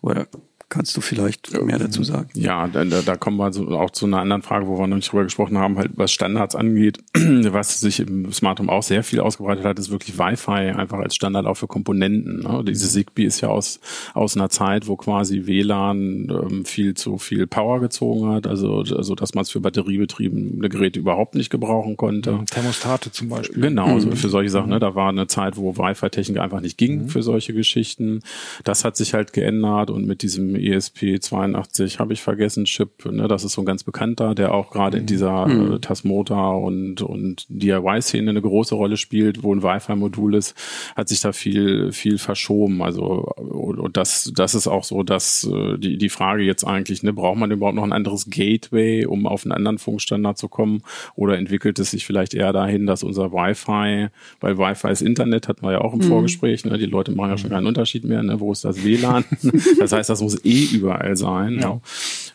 Oder Kannst du vielleicht mehr dazu sagen? Ja, da, da kommen wir auch zu einer anderen Frage, wo wir noch nicht drüber gesprochen haben, halt was Standards angeht. Was sich im Smart Home auch sehr viel ausgebreitet hat, ist wirklich Wi-Fi einfach als Standard auch für Komponenten. Ne? Diese Zigbee ist ja aus, aus einer Zeit, wo quasi WLAN ähm, viel zu viel Power gezogen hat, also, also dass man es für batteriebetriebene Geräte überhaupt nicht gebrauchen konnte. Ja, Thermostate zum Beispiel. Genau, mhm. so für solche Sachen. Ne? Da war eine Zeit, wo Wi-Fi-Technik einfach nicht ging mhm. für solche Geschichten. Das hat sich halt geändert und mit diesem ESP82 habe ich vergessen, Chip, ne, das ist so ein ganz bekannter, der auch gerade in mhm. dieser mhm. äh, Tasmota und, und DIY-Szene eine große Rolle spielt, wo ein Wi-Fi-Modul ist, hat sich da viel, viel verschoben. Also und das, das ist auch so, dass äh, die, die Frage jetzt eigentlich, ne, braucht man überhaupt noch ein anderes Gateway, um auf einen anderen Funkstandard zu kommen? Oder entwickelt es sich vielleicht eher dahin, dass unser Wi-Fi, weil Wi-Fi ist Internet, hatten wir ja auch im mhm. Vorgespräch, ne, die Leute machen ja schon keinen Unterschied mehr, ne, wo ist das WLAN? das heißt, das muss eh überall sein. Ja.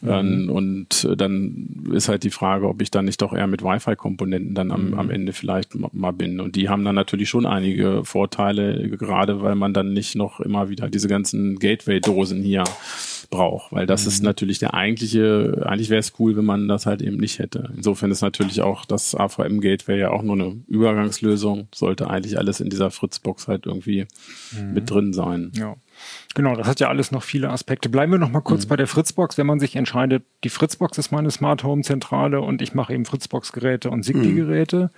ja. Mhm. Und äh, dann ist halt die Frage, ob ich dann nicht doch eher mit Wi-Fi-Komponenten dann am, mhm. am Ende vielleicht mal bin. Und die haben dann natürlich schon einige Vorteile, gerade weil man dann nicht noch immer wieder diese ganzen Gateway-Dosen hier braucht, weil das mhm. ist natürlich der eigentliche, eigentlich wäre es cool, wenn man das halt eben nicht hätte. Insofern ist natürlich auch das AVM-Gateway ja auch nur eine Übergangslösung, sollte eigentlich alles in dieser Fritzbox halt irgendwie mhm. mit drin sein. Ja. Genau, das hat ja alles noch viele Aspekte. Bleiben wir noch mal kurz mhm. bei der Fritzbox. Wenn man sich entscheidet, die Fritzbox ist meine Smart Home Zentrale und ich mache eben Fritzbox-Geräte und Zigbee-Geräte.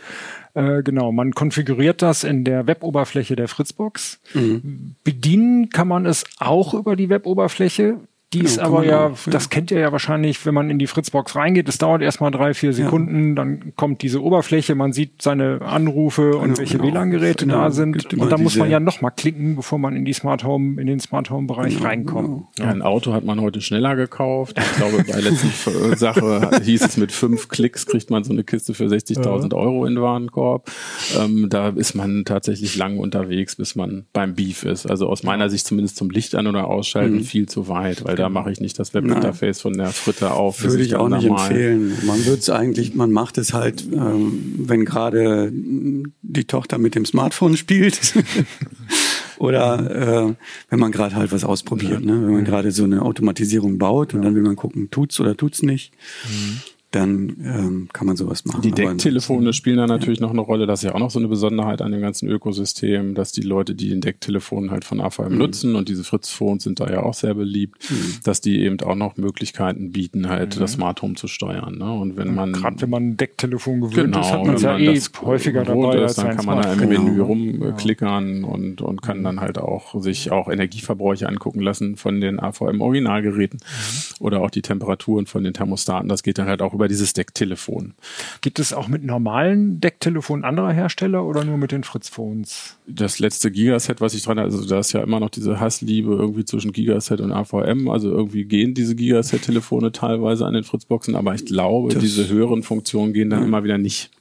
Mhm. Äh, genau, man konfiguriert das in der Weboberfläche der Fritzbox. Mhm. Bedienen kann man es auch über die Weboberfläche. Die ist aber ja, das kennt ihr ja wahrscheinlich, wenn man in die Fritzbox reingeht. Es dauert erstmal drei, vier Sekunden, ja. dann kommt diese Oberfläche, man sieht seine Anrufe und genau, welche genau. WLAN-Geräte genau. da sind. Und dann muss man ja nochmal klicken, bevor man in die Smart Home, in den Smart Home-Bereich genau, reinkommt. Genau. Ja, ein Auto hat man heute schneller gekauft. Ich glaube, bei der letzten Sache hieß es, mit fünf Klicks kriegt man so eine Kiste für 60.000 Euro in den Warenkorb. Ähm, da ist man tatsächlich lang unterwegs, bis man beim Beef ist. Also aus meiner Sicht zumindest zum Licht an- oder ausschalten mhm. viel zu weit, weil da mache ich nicht das Webinterface von der Fritte auf. Würde ich auch nicht empfehlen. Man würde es eigentlich, man macht es halt, ähm, wenn gerade die Tochter mit dem Smartphone spielt. Oder äh, wenn man gerade halt was ausprobiert, ne? wenn man gerade so eine Automatisierung baut und dann will man gucken, tut's oder tut's nicht. Mhm dann ähm, kann man sowas machen. Die Decktelefone spielen da natürlich ja. noch eine Rolle. Das ist ja auch noch so eine Besonderheit an dem ganzen Ökosystem, dass die Leute, die den Decktelefon halt von AVM mhm. nutzen und diese Fritz-Phones sind da ja auch sehr beliebt, mhm. dass die eben auch noch Möglichkeiten bieten, halt mhm. das Smart Home zu steuern. Ne? Und wenn man gerade wenn man ein Decktelefon gewöhnt genau, ist, hat man es ja eh häufiger dabei. Ist, dann kann man da im genau. Menü rumklickern und und kann dann halt auch sich auch Energieverbräuche angucken lassen von den AVM Originalgeräten mhm. oder auch die Temperaturen von den Thermostaten. Das geht dann halt auch über über dieses Decktelefon. Gibt es auch mit normalen Decktelefonen anderer Hersteller oder nur mit den Fritz-Phones? Das letzte Gigaset, was ich dran hatte, also da ist ja immer noch diese Hassliebe irgendwie zwischen Gigaset und AVM. Also irgendwie gehen diese Gigaset-Telefone teilweise an den Fritzboxen, aber ich glaube, das diese höheren Funktionen gehen dann ja. immer wieder nicht.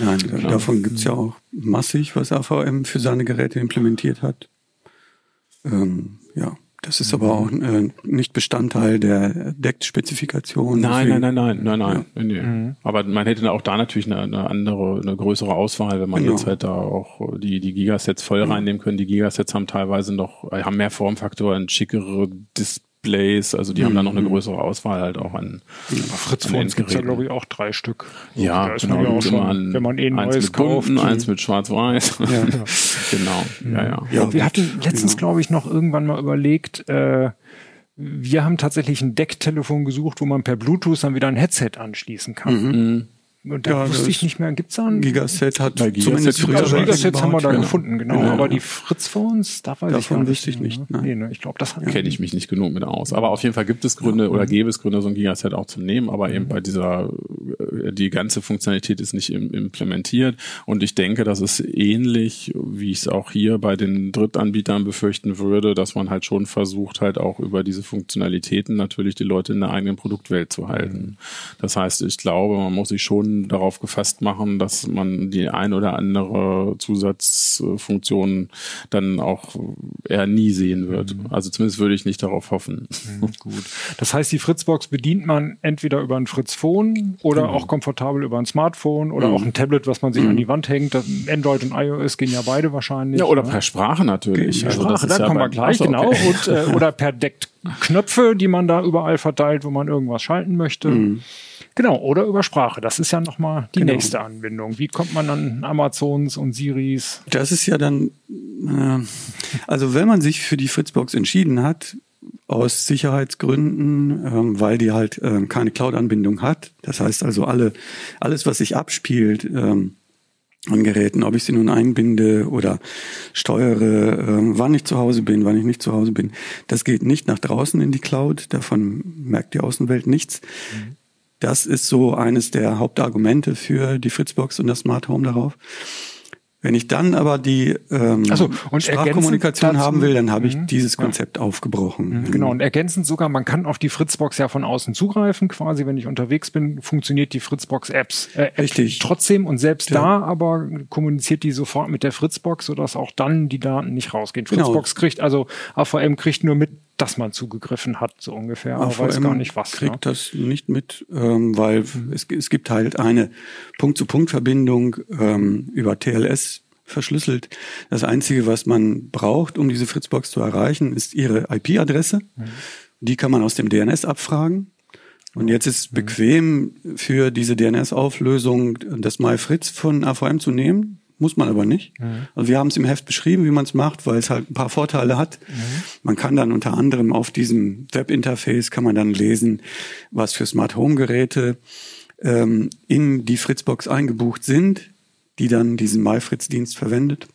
Nein, genau. davon gibt es ja auch massig, was AVM für seine Geräte implementiert hat. Ähm, ja, Das ist aber auch äh, nicht Bestandteil der Deck-Spezifikation. Nein, nein, nein, nein, nein, nein, ja. nee. Mhm. Aber man hätte auch da natürlich eine, eine, andere, eine größere Auswahl, wenn man genau. jetzt halt da auch die, die Gigasets voll mhm. reinnehmen können. Die Gigasets haben teilweise noch, haben mehr Formfaktoren, schickere Displays Displays, also die mhm. haben da noch eine mhm. größere Auswahl halt auch an. Ja, Fritz Phones gibt ja, glaube ich, auch drei Stück. Ja, da genau. Ja schon, an, wenn man eh eins mit kauft. Bunten, eins mit Schwarz-Weiß. Ja, genau. Ja, ja. ja. Wir hatten letztens, glaube ich, noch irgendwann mal überlegt, äh, wir haben tatsächlich ein Decktelefon gesucht, wo man per Bluetooth dann wieder ein Headset anschließen kann. Mhm. Mhm. Und da ja, wusste ich nicht mehr, gibt's da ein Gigaset hat Gigaset zumindest früher also Gigasets haben wir da genau. gefunden, genau. genau. Aber die Fritz-Phones, da weiß Davon ich wüsste ich nicht. Ne? Nee, ne, ich glaube, das ja. kenne ich mich nicht genug mit aus. Aber auf jeden Fall gibt es Gründe ja. oder gäbe es Gründe, so ein Gigaset auch zu nehmen. Aber mhm. eben bei dieser, äh, die ganze Funktionalität ist nicht implementiert. Und ich denke, das ist ähnlich, wie ich es auch hier bei den Drittanbietern befürchten würde, dass man halt schon versucht, halt auch über diese Funktionalitäten natürlich die Leute in der eigenen Produktwelt zu halten. Mhm. Das heißt, ich glaube, man muss sich schon darauf gefasst machen, dass man die ein oder andere Zusatzfunktion dann auch eher nie sehen wird. Mhm. Also zumindest würde ich nicht darauf hoffen. Mhm, gut. Das heißt, die Fritzbox bedient man entweder über ein Fritzphone oder genau. auch komfortabel über ein Smartphone oder mhm. auch ein Tablet, was man sich an die Wand hängt. Android und iOS gehen ja beide wahrscheinlich. Ja, oder ne? per Sprache natürlich. Per also Sprache, da ja kommen wir gleich, also, okay. genau. Und, äh, oder per Deckt Knöpfe, die man da überall verteilt, wo man irgendwas schalten möchte. Mhm. Genau, oder über Sprache. Das ist ja nochmal die genau. nächste Anbindung. Wie kommt man an Amazons und Siris? Das ist ja dann, äh, also wenn man sich für die Fritzbox entschieden hat, aus Sicherheitsgründen, ähm, weil die halt ähm, keine Cloud-Anbindung hat. Das heißt also alle, alles, was sich abspielt ähm, an Geräten, ob ich sie nun einbinde oder steuere, ähm, wann ich zu Hause bin, wann ich nicht zu Hause bin, das geht nicht nach draußen in die Cloud. Davon merkt die Außenwelt nichts. Mhm. Das ist so eines der Hauptargumente für die Fritzbox und das Smart Home darauf. Wenn ich dann aber die ähm, und Sprachkommunikation haben will, dann habe ich mhm. dieses Konzept ja. aufgebrochen. Mhm, genau, und ergänzend sogar, man kann auf die Fritzbox ja von außen zugreifen, quasi, wenn ich unterwegs bin, funktioniert die Fritzbox-Apps äh, App Richtig. trotzdem und selbst ja. da aber kommuniziert die sofort mit der Fritzbox, sodass auch dann die Daten nicht rausgehen. Genau. Fritzbox genau. kriegt, also AVM kriegt nur mit, dass man zugegriffen hat, so ungefähr, aber weiß gar nicht was. Kriegt ja. das nicht mit, ähm, weil es, es gibt halt eine Punkt-zu-Punkt-Verbindung ähm, über TLS verschlüsselt. Das Einzige, was man braucht, um diese Fritzbox zu erreichen, ist ihre IP-Adresse. Mhm. Die kann man aus dem DNS abfragen. Und jetzt ist es mhm. bequem für diese DNS-Auflösung das MyFritz von AVM zu nehmen. Muss man aber nicht. Mhm. Also wir haben es im Heft beschrieben, wie man es macht, weil es halt ein paar Vorteile hat. Mhm. Man kann dann unter anderem auf diesem Webinterface kann man dann lesen, was für Smart Home Geräte ähm, in die Fritzbox eingebucht sind, die dann diesen MyFritz-Dienst verwendet.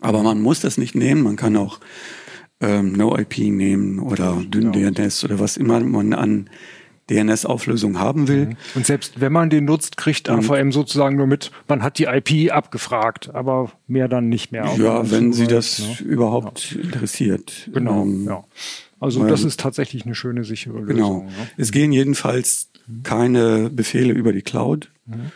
Aber man muss das nicht nehmen. Man kann auch ähm, No-IP nehmen oder genau. oder was immer man an DNS-Auflösung haben will. Mhm. Und selbst wenn man den nutzt, kriegt AVM sozusagen nur mit, man hat die IP abgefragt, aber mehr dann nicht mehr. Ja, wenn Sie das ne? überhaupt ja. interessiert. Genau, ähm, ja. Also das ist tatsächlich eine schöne, sichere Lösung. Genau. Ne? Es gehen jedenfalls keine Befehle über die Cloud mhm.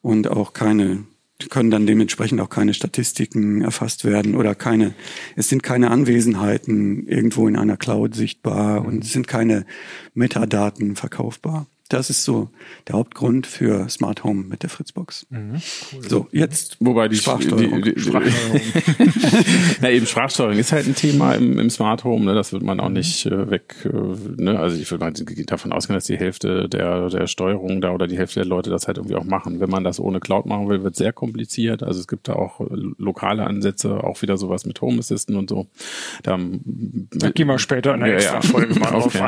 und auch keine können dann dementsprechend auch keine Statistiken erfasst werden oder keine, es sind keine Anwesenheiten irgendwo in einer Cloud sichtbar mhm. und es sind keine Metadaten verkaufbar. Das ist so der Hauptgrund für Smart Home mit der Fritzbox. Mhm, cool. So, jetzt wobei die Sprachsteuerung. Die, die, Sprachsteuerung. Na eben Sprachsteuerung ist halt ein Thema im, im Smart Home, ne? das wird man auch mhm. nicht äh, weg, äh, ne? also ich würde mal davon ausgehen, dass die Hälfte der, der Steuerung da oder die Hälfte der Leute das halt irgendwie auch machen. Wenn man das ohne Cloud machen will, wird sehr kompliziert. Also es gibt da auch äh, lokale Ansätze, auch wieder sowas mit Home Assistant und so. Da, da gehen wir später in der ja, extra Folge mal okay.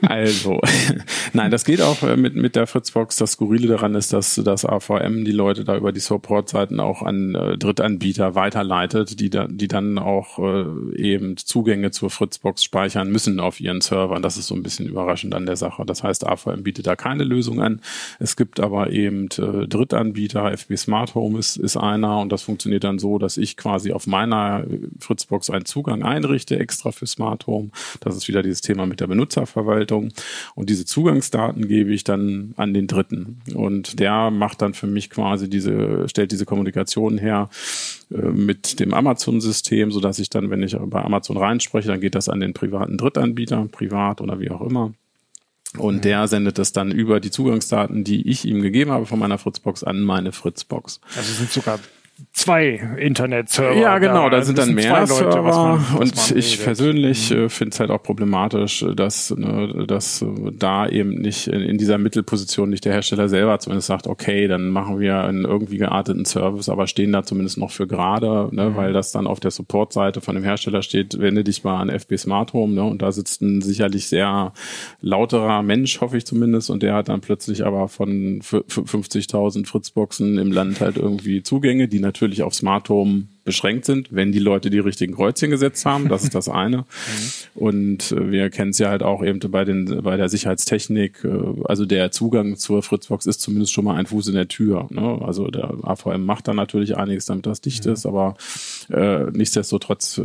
ein. also Nein, das geht auch äh, mit, mit der Fritzbox. Das Skurrile daran ist, dass das AVM die Leute da über die Support-Seiten auch an äh, Drittanbieter weiterleitet, die, da, die dann auch äh, eben Zugänge zur Fritzbox speichern müssen auf ihren Servern. Das ist so ein bisschen überraschend an der Sache. Das heißt, AVM bietet da keine Lösung an. Es gibt aber eben äh, Drittanbieter, FB Smart Home ist, ist einer und das funktioniert dann so, dass ich quasi auf meiner Fritzbox einen Zugang einrichte, extra für Smart Home. Das ist wieder dieses Thema mit der Benutzerverwaltung. Und diese Zugang Zugangsdaten gebe ich dann an den Dritten. Und der macht dann für mich quasi diese, stellt diese Kommunikation her äh, mit dem Amazon-System, so dass ich dann, wenn ich bei Amazon reinspreche, dann geht das an den privaten Drittanbieter, privat oder wie auch immer. Und mhm. der sendet das dann über die Zugangsdaten, die ich ihm gegeben habe von meiner Fritzbox an meine Fritzbox. Also sind sogar zwei Internet-Server. Ja, genau, da, da sind dann mehr Leute, Server man, und ich redet. persönlich mhm. äh, finde es halt auch problematisch, dass, ne, dass da eben nicht in, in, dieser Mittelposition nicht der Hersteller selber zumindest sagt, okay, dann machen wir einen irgendwie gearteten Service, aber stehen da zumindest noch für gerade, ne, mhm. weil das dann auf der Support-Seite von dem Hersteller steht, wende dich mal an FB Smart Home, ne, und da sitzt ein sicherlich sehr lauterer Mensch, hoffe ich zumindest, und der hat dann plötzlich aber von 50.000 Fritzboxen im Land halt irgendwie Zugänge, die natürlich auf Smart Home beschränkt sind, wenn die Leute die richtigen Kreuzchen gesetzt haben. Das ist das eine. mhm. Und äh, wir kennen es ja halt auch eben bei den bei der Sicherheitstechnik. Äh, also der Zugang zur Fritzbox ist zumindest schon mal ein Fuß in der Tür. Ne? Also der AVM macht da natürlich einiges, damit das dicht mhm. ist, aber äh, nichtsdestotrotz äh,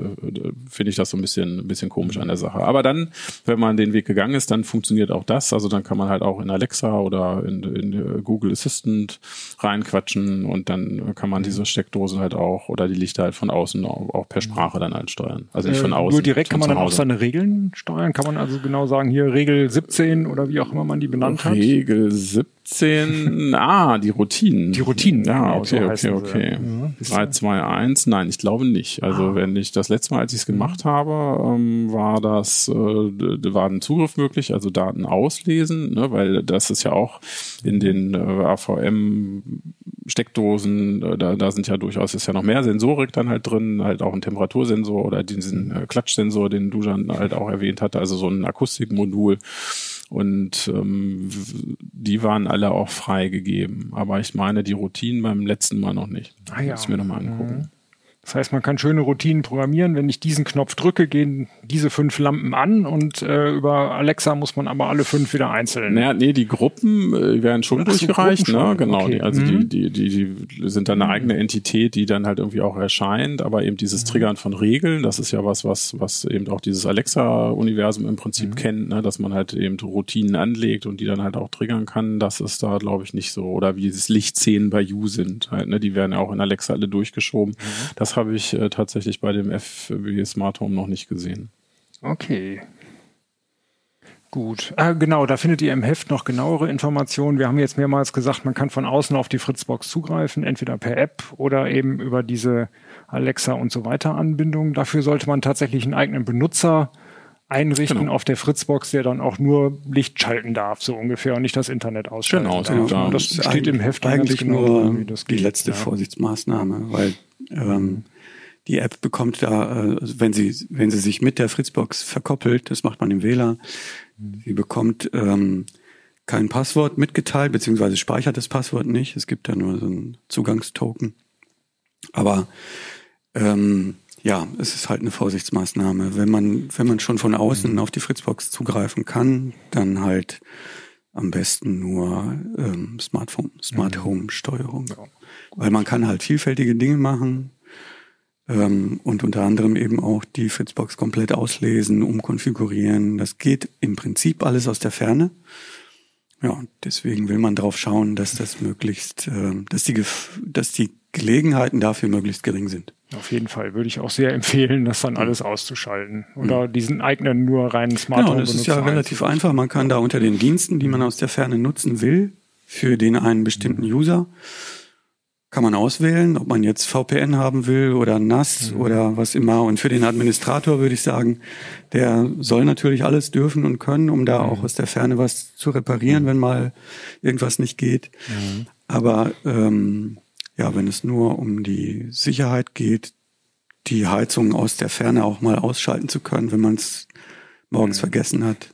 finde ich das so ein bisschen ein bisschen komisch an der Sache. Aber dann, wenn man den Weg gegangen ist, dann funktioniert auch das. Also dann kann man halt auch in Alexa oder in, in Google Assistant reinquatschen und dann kann man diese Steckdose halt auch oder die Lichter halt von außen auch, per Sprache dann halt steuern. Also nicht von äh, außen. Nur direkt kann man dann auch seine Regeln steuern? Kann man also genau sagen, hier Regel 17 oder wie auch immer man die benannt hat? Regel 17 17, ah, die Routinen. Die Routinen. Ja, okay, so okay, okay. Ja, 3, 2, 1, nein, ich glaube nicht. Also ah. wenn ich das letzte Mal, als ich es mhm. gemacht habe, ähm, war das, äh, war ein Zugriff möglich, also Daten auslesen, ne, weil das ist ja auch in den äh, AVM Steckdosen, äh, da, da sind ja durchaus, ist ja noch mehr Sensorik dann halt drin, halt auch ein Temperatursensor oder diesen äh, Klatschsensor, den Dujan halt auch erwähnt hatte, also so ein Akustikmodul. Und ähm, die waren alle auch freigegeben. Aber ich meine, die Routinen beim letzten Mal noch nicht. Ah, ja. Muss ich mir nochmal angucken. Mhm. Das heißt, man kann schöne Routinen programmieren. Wenn ich diesen Knopf drücke, gehen diese fünf Lampen an und äh, über Alexa muss man aber alle fünf wieder einzeln. Naja, nee, die Gruppen äh, werden schon Ach, durchgereicht, ne? Genau. Okay. Die, also mhm. die, die, die, die sind dann eine eigene Entität, die dann halt irgendwie auch erscheint, aber eben dieses mhm. Triggern von Regeln, das ist ja was, was, was eben auch dieses Alexa-Universum im Prinzip mhm. kennt, ne? dass man halt eben Routinen anlegt und die dann halt auch triggern kann. Das ist da, glaube ich, nicht so. Oder wie dieses Lichtszenen bei You sind. Halt, ne? Die werden ja auch in Alexa alle durchgeschoben. Mhm. Das habe ich äh, tatsächlich bei dem FB Smart Home noch nicht gesehen. Okay. Gut. Ah, genau, da findet ihr im Heft noch genauere Informationen. Wir haben jetzt mehrmals gesagt, man kann von außen auf die Fritzbox zugreifen, entweder per App oder eben über diese Alexa und so weiter Anbindung. Dafür sollte man tatsächlich einen eigenen Benutzer einrichten genau. auf der Fritzbox, der dann auch nur Licht schalten darf, so ungefähr, und nicht das Internet ausschalten genau, darf. Genau, das steht im Heft eigentlich genau nur die letzte ja. Vorsichtsmaßnahme, weil ähm, die App bekommt da, äh, wenn sie, wenn sie sich mit der Fritzbox verkoppelt, das macht man im WLAN, mhm. sie bekommt ähm, kein Passwort mitgeteilt, beziehungsweise speichert das Passwort nicht. Es gibt da nur so einen Zugangstoken. Aber ähm, ja, es ist halt eine Vorsichtsmaßnahme. Wenn man, wenn man schon von außen mhm. auf die Fritzbox zugreifen kann, dann halt am besten nur ähm, Smartphone, Smart Home Steuerung. Ja. Weil man kann halt vielfältige Dinge machen ähm, und unter anderem eben auch die Fritzbox komplett auslesen, umkonfigurieren. Das geht im Prinzip alles aus der Ferne. Ja, deswegen will man darauf schauen, dass das möglichst, äh, dass die, dass die Gelegenheiten dafür möglichst gering sind. Auf jeden Fall würde ich auch sehr empfehlen, das dann alles auszuschalten oder diesen eigenen nur reinen Smartphone. Genau, das ist ja relativ einfach. Man kann da unter den Diensten, die man aus der Ferne nutzen will, für den einen bestimmten User, kann man auswählen, ob man jetzt VPN haben will oder NAS mhm. oder was immer. Und für den Administrator würde ich sagen, der soll natürlich alles dürfen und können, um da mhm. auch aus der Ferne was zu reparieren, mhm. wenn mal irgendwas nicht geht. Mhm. Aber ähm, ja, wenn es nur um die Sicherheit geht, die Heizung aus der Ferne auch mal ausschalten zu können, wenn man es morgens mhm. vergessen hat,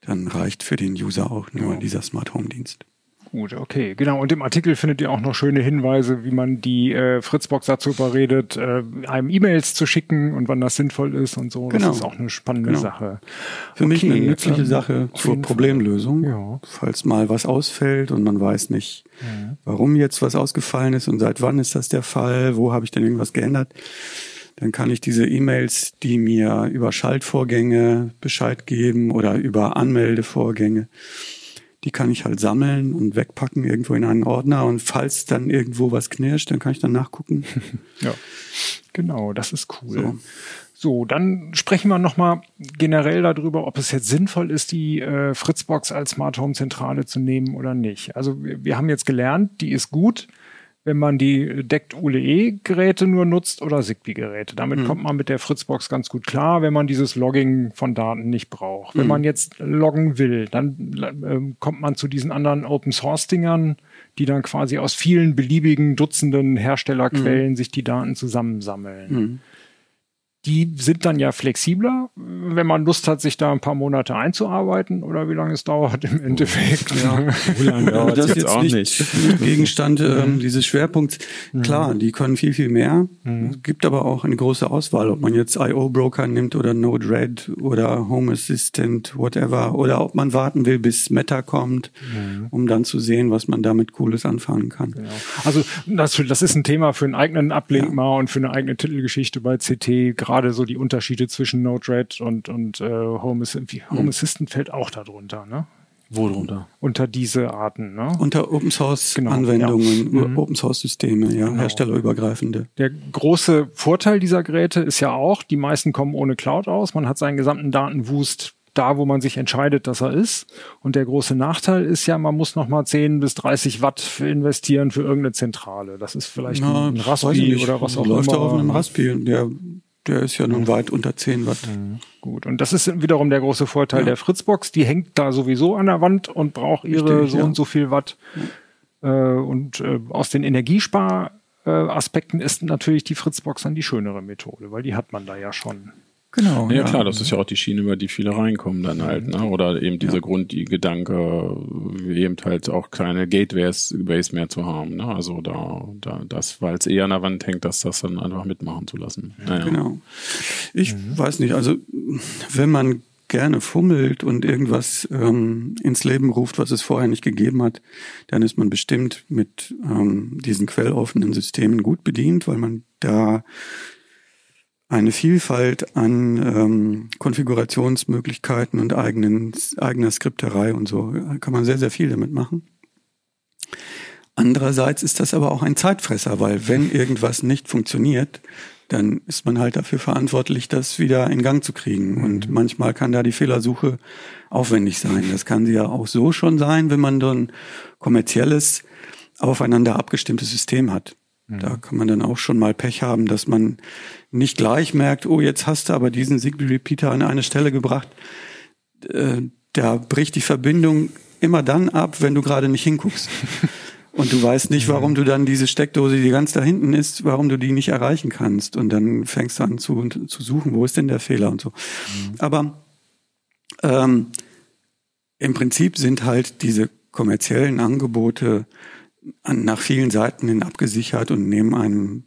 dann reicht für den User auch nur ja. dieser Smart Home Dienst. Gut, okay, genau. Und im Artikel findet ihr auch noch schöne Hinweise, wie man die äh, Fritzbox dazu überredet, äh, einem E-Mails zu schicken und wann das sinnvoll ist und so. Genau. Das ist auch eine spannende genau. Sache. Für okay, mich eine nützliche ähm, Sache zur Problemlösung. Ja. Falls mal was ausfällt und man weiß nicht, ja. warum jetzt was ausgefallen ist und seit wann ist das der Fall, wo habe ich denn irgendwas geändert, dann kann ich diese E-Mails, die mir über Schaltvorgänge Bescheid geben oder über Anmeldevorgänge, Die kann ich halt sammeln und wegpacken irgendwo in einen Ordner und falls dann irgendwo was knirscht, dann kann ich dann nachgucken. ja, genau, das ist cool. So. So, dann sprechen wir nochmal generell darüber, ob es jetzt sinnvoll ist, die äh, Fritzbox als Smart Home Zentrale zu nehmen oder nicht. Also wir, wir haben jetzt gelernt, die ist gut, wenn man die deckt ULE-Geräte nur nutzt oder Zigbee-Geräte. Damit mhm. kommt man mit der Fritzbox ganz gut klar, wenn man dieses Logging von Daten nicht braucht. Mhm. Wenn man jetzt loggen will, dann äh, kommt man zu diesen anderen Open-Source-Dingern, die dann quasi aus vielen beliebigen Dutzenden Herstellerquellen mhm. sich die Daten zusammensammeln. Die sind dann ja flexibler, wenn man Lust hat, sich da ein paar Monate einzuarbeiten oder wie lange es dauert im Endeffekt. Ja, wie lange dauert das jetzt auch nicht? nicht. Gegenstand ähm, mhm. dieses Schwerpunkts. Mhm. Klar, die können viel, viel mehr. Mhm. Es gibt aber auch eine große Auswahl, ob man jetzt IO-Broker nimmt oder Node-RED oder Home Assistant, whatever, oder ob man warten will, bis Meta kommt, um dann zu sehen, was man damit Cooles anfangen kann. Genau. Also das, das ist ein Thema für einen eigenen Ablink ja. und für eine eigene Titelgeschichte bei CT, gerade gerade so die Unterschiede zwischen Node-RED und, und äh, Home, Home hm. Assistant fällt auch darunter, ne? Wo drunter? Unter diese Arten, ne? Unter Open Source genau, Anwendungen, ja. mhm. Open Source Systeme, ja, genau. herstellerübergreifende. Der große Vorteil dieser Geräte ist ja auch, die meisten kommen ohne Cloud aus. Man hat seinen gesamten Datenwust da, wo man sich entscheidet, dass er ist. Und der große Nachteil ist ja, man muss noch mal 10 bis 30 Watt investieren für irgendeine Zentrale. Das ist vielleicht Na, ein Raspi oder was auch läuft immer. Läuft auf einem Raspi. Der der ist ja nun weit unter 10 Watt. Mhm. Gut. Und das ist wiederum der große Vorteil ja. der Fritzbox. Die hängt da sowieso an der Wand und braucht ihre Richtig, so ja. und so viel Watt. Äh, und äh, aus den Energiesparaspekten ist natürlich die Fritzbox dann die schönere Methode, weil die hat man da ja schon. Genau. Ja, ja, klar, das ist ja auch die Schiene, über die viele reinkommen dann halt, ne? Oder eben dieser ja. Grund, die Gedanke, eben halt auch keine Gateways mehr zu haben, ne? Also da, da das, weil es eher an der Wand hängt, dass das dann einfach mitmachen zu lassen. Naja. Genau. Ich mhm. weiß nicht, also wenn man gerne fummelt und irgendwas ähm, ins Leben ruft, was es vorher nicht gegeben hat, dann ist man bestimmt mit ähm, diesen quelloffenen Systemen gut bedient, weil man da eine Vielfalt an ähm, Konfigurationsmöglichkeiten und eigenen, eigener Skripterei und so. Kann man sehr, sehr viel damit machen. Andererseits ist das aber auch ein Zeitfresser, weil wenn irgendwas nicht funktioniert, dann ist man halt dafür verantwortlich, das wieder in Gang zu kriegen. Und mhm. manchmal kann da die Fehlersuche aufwendig sein. Das kann sie ja auch so schon sein, wenn man so ein kommerzielles, aufeinander abgestimmtes System hat. Da mhm. kann man dann auch schon mal Pech haben, dass man nicht gleich merkt, oh, jetzt hast du aber diesen Zigbee Repeater an eine Stelle gebracht. Äh, da bricht die Verbindung immer dann ab, wenn du gerade nicht hinguckst. Und du weißt nicht, warum du dann diese Steckdose, die ganz da hinten ist, warum du die nicht erreichen kannst. Und dann fängst du an zu, zu suchen, wo ist denn der Fehler und so. Mhm. Aber ähm, im Prinzip sind halt diese kommerziellen Angebote an, nach vielen Seiten hin abgesichert und nehmen einem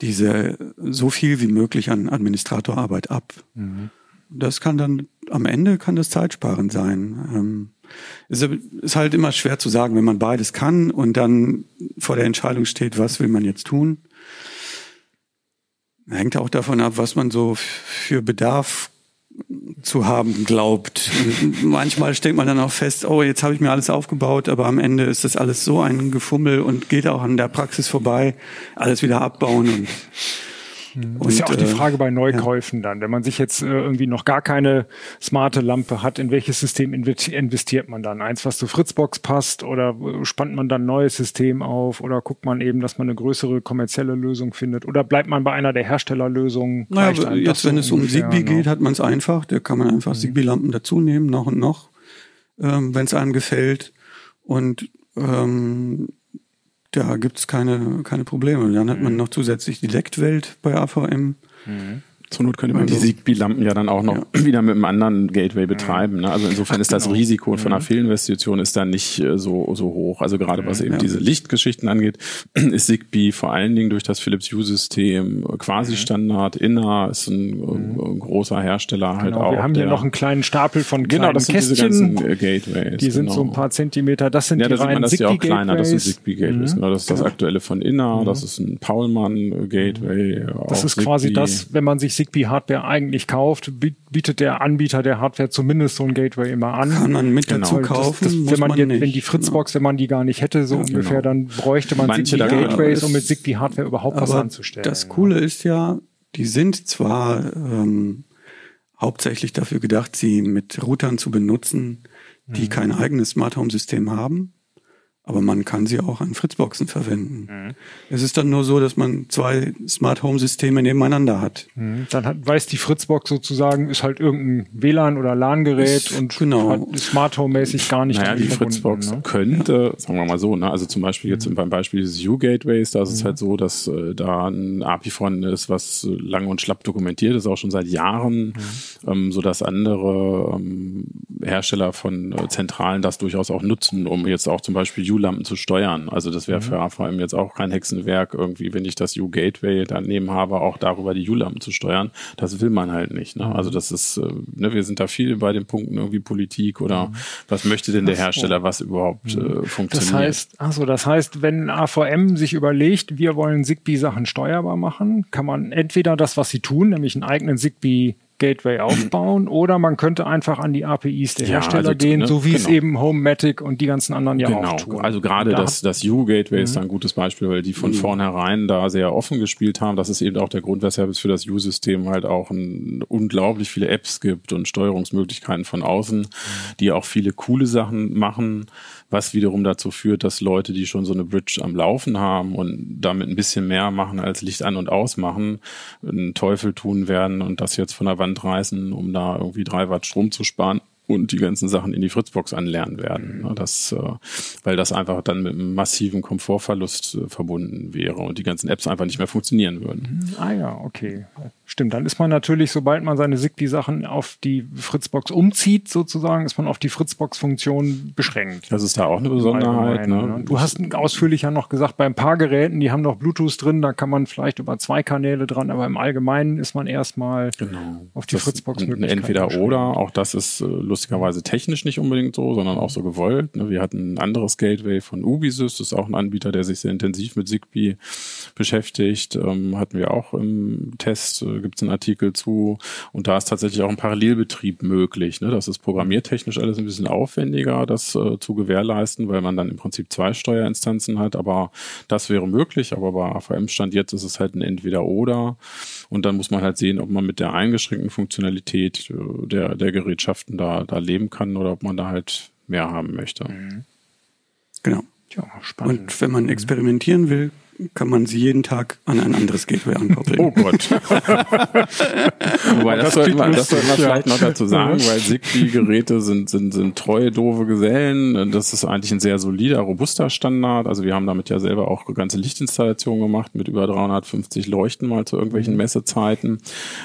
diese so viel wie möglich an Administratorarbeit ab. Mhm. Das kann dann am Ende kann das zeitsparend sein. Ähm, es ist halt immer schwer zu sagen, wenn man beides kann und dann vor der Entscheidung steht, was will man jetzt tun. Hängt auch davon ab, was man so für Bedarf zu haben glaubt. Manchmal stellt man dann auch fest, oh, jetzt habe ich mir alles aufgebaut, aber am Ende ist das alles so ein Gefummel und geht auch an der Praxis vorbei, alles wieder abbauen und Mhm. Das ist ja auch die äh, Frage bei Neukäufen ja. dann. Wenn man sich jetzt äh, irgendwie noch gar keine smarte Lampe hat, in welches System investiert man dann? Eins, was zur Fritzbox passt oder äh, spannt man dann ein neues System auf oder guckt man eben, dass man eine größere kommerzielle Lösung findet oder bleibt man bei einer der Herstellerlösungen? Naja, jetzt, wenn es um Zigbee ne? geht, hat man es einfach. Da kann man einfach mhm. Zigbee-Lampen dazu nehmen, noch und noch, ähm, wenn es einem gefällt. Und ähm, da gibt's keine, keine Probleme. Dann hat man mhm. noch zusätzlich die Lecktwelt bei AVM. Mhm. Zur Not könnte man also, die Zigbee-Lampen ja dann auch noch ja. wieder mit einem anderen Gateway betreiben. Ne? Also insofern ist das genau. Risiko von einer mhm. Fehlinvestition ist dann nicht äh, so, so hoch. Also gerade was eben ja. diese Lichtgeschichten angeht, ist Zigbee vor allen Dingen durch das Philips Hue-System quasi mhm. Standard. Inner ist ein, mhm. ein großer Hersteller halt genau, auch. Wir haben hier noch einen kleinen Stapel von genau, das sind Kästchen. Diese ganzen äh, Gateways. Die sind genau. so ein paar Zentimeter. Das sind ja, die da sieht man, das ist ja auch kleiner. Das sind Zigbee-Gateways. Mhm. Genau, das ist das genau. aktuelle von Inner. Das ist ein Paulmann-Gateway. Das ist quasi das, wenn man sich Zigbee-Hardware eigentlich kauft, bietet der Anbieter der Hardware zumindest so ein Gateway immer an. Kann man mit genau. dazu kaufen. Das, das, wenn man, man jetzt, wenn die Fritzbox, wenn man die gar nicht hätte, so ja, ungefähr, genau. dann bräuchte man Zigbee-Gateways, um mit Zigbee-Hardware überhaupt was anzustellen. Das Coole ist ja, die sind zwar ähm, hauptsächlich dafür gedacht, sie mit Routern zu benutzen, die mhm. kein eigenes Smart Home System haben. Aber man kann sie auch an Fritzboxen verwenden. Mhm. Es ist dann nur so, dass man zwei Smart Home Systeme nebeneinander hat. Mhm. Dann hat, weiß die Fritzbox sozusagen, ist halt irgendein WLAN oder LAN-Gerät und genau. hat Smart Home mäßig gar nicht. Naja, die Fritzbox ne? könnte, sagen wir mal so, ne, also zum Beispiel jetzt mhm. beim Beispiel des U-Gateways, da ist es mhm. halt so, dass äh, da ein API von ist, was lang und schlapp dokumentiert ist, auch schon seit Jahren, mhm. ähm, so dass andere ähm, Hersteller von äh, Zentralen das durchaus auch nutzen, um jetzt auch zum Beispiel U-Lampen zu steuern. Also das wäre mhm. für AVM jetzt auch kein Hexenwerk, irgendwie, wenn ich das U-Gateway daneben habe, auch darüber die U-Lampen zu steuern. Das will man halt nicht. Ne? Also das ist, äh, ne, wir sind da viel bei den Punkten irgendwie Politik oder mhm. was möchte denn der Hersteller, was überhaupt mhm. äh, funktioniert. Das heißt, also das heißt, wenn AVM sich überlegt, wir wollen Zigbee-Sachen steuerbar machen, kann man entweder das, was sie tun, nämlich einen eigenen Zigbee Gateway aufbauen oder man könnte einfach an die APIs der ja, Hersteller also, gehen, ne, so wie genau. es eben Homematic und die ganzen anderen ja genau. auch tun. Also gerade da das, das U-Gateway ist mhm. ein gutes Beispiel, weil die von mhm. vornherein da sehr offen gespielt haben. Das ist eben auch der Grund, weshalb es für das U-System halt auch ein, unglaublich viele Apps gibt und Steuerungsmöglichkeiten von außen, mhm. die auch viele coole Sachen machen was wiederum dazu führt, dass Leute, die schon so eine Bridge am Laufen haben und damit ein bisschen mehr machen als Licht an und ausmachen, einen Teufel tun werden und das jetzt von der Wand reißen, um da irgendwie drei Watt Strom zu sparen und die ganzen Sachen in die Fritzbox anlernen werden. Mhm. Das, äh, weil das einfach dann mit einem massiven Komfortverlust äh, verbunden wäre und die ganzen Apps einfach nicht mehr funktionieren würden. Mhm. Ah ja, okay. Stimmt, dann ist man natürlich, sobald man seine Zigbee-Sachen auf die Fritzbox umzieht, sozusagen, ist man auf die Fritzbox-Funktion beschränkt. Das ist da auch eine Besonderheit. Ne? ne? Du hast ausführlicher noch gesagt, bei ein paar Geräten, die haben noch Bluetooth drin, da kann man vielleicht über zwei Kanäle dran, aber im Allgemeinen ist man erstmal genau. auf die Fritzbox möglich. Entweder oder, auch das ist äh, lustigerweise technisch nicht unbedingt so, sondern auch so gewollt. Ne? Wir hatten ein anderes Gateway von Ubisys, das ist auch ein Anbieter, der sich sehr intensiv mit Zigbee beschäftigt. Ähm, hatten wir auch im Test äh, gibt es einen Artikel zu. Und da ist tatsächlich auch ein Parallelbetrieb möglich. Ne? Das ist programmiertechnisch alles ein bisschen aufwendiger, das äh, zu gewährleisten, weil man dann im Prinzip zwei Steuerinstanzen hat. Aber das wäre möglich. Aber bei AVM-Stand jetzt ist es halt ein Entweder-Oder. Und dann muss man halt sehen, ob man mit der eingeschränkten Funktionalität äh, der, der Gerätschaften da, da leben kann oder ob man da halt mehr haben möchte. Mhm. Genau. Ja, spannend. Und wenn man experimentieren will, kann man sie jeden Tag an ein anderes Gateway ankoppeln. Oh Gott. Wobei, das, das sollten wir, das sollten wir vielleicht noch dazu sagen, weil Zigbee-Geräte sind, sind, sind treue, doofe Gesellen. Das ist eigentlich ein sehr solider, robuster Standard. Also wir haben damit ja selber auch ganze Lichtinstallationen gemacht mit über 350 Leuchten mal zu irgendwelchen mhm. Messezeiten.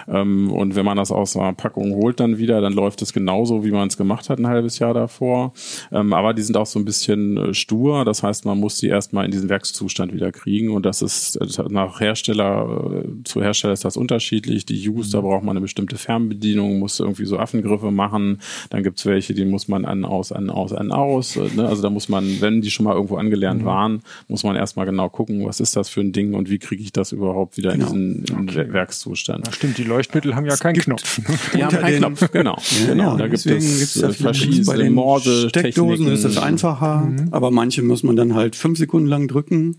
Ähm, und wenn man das aus einer Packung holt dann wieder, dann läuft es genauso, wie man es gemacht hat ein halbes Jahr davor. Ähm, aber die sind auch so ein bisschen äh, stur. Das heißt, man muss die erstmal in diesen Werkszustand wieder kriegen liegen und das ist nach Hersteller äh, zu Hersteller ist das unterschiedlich. Die Use, da braucht man eine bestimmte Fernbedienung, muss irgendwie so Affengriffe machen. Dann gibt's welche, die muss man an, aus, an, aus, an, aus. Äh, ne? Also da muss man, wenn die schon mal irgendwo angelernt mhm. waren, muss man erstmal genau gucken, was ist das für ein Ding und wie kriege ich das überhaupt wieder genau. in diesen okay. Werkszustand. Ja, stimmt, die Leuchtmittel haben ja keinen Knopf. Die haben keinen Knopf, genau. Ja, genau. Da gibt es äh, verschiedene bei den Morse Steckdosen ist es einfacher, mhm. aber manche muss man dann halt fünf Sekunden lang drücken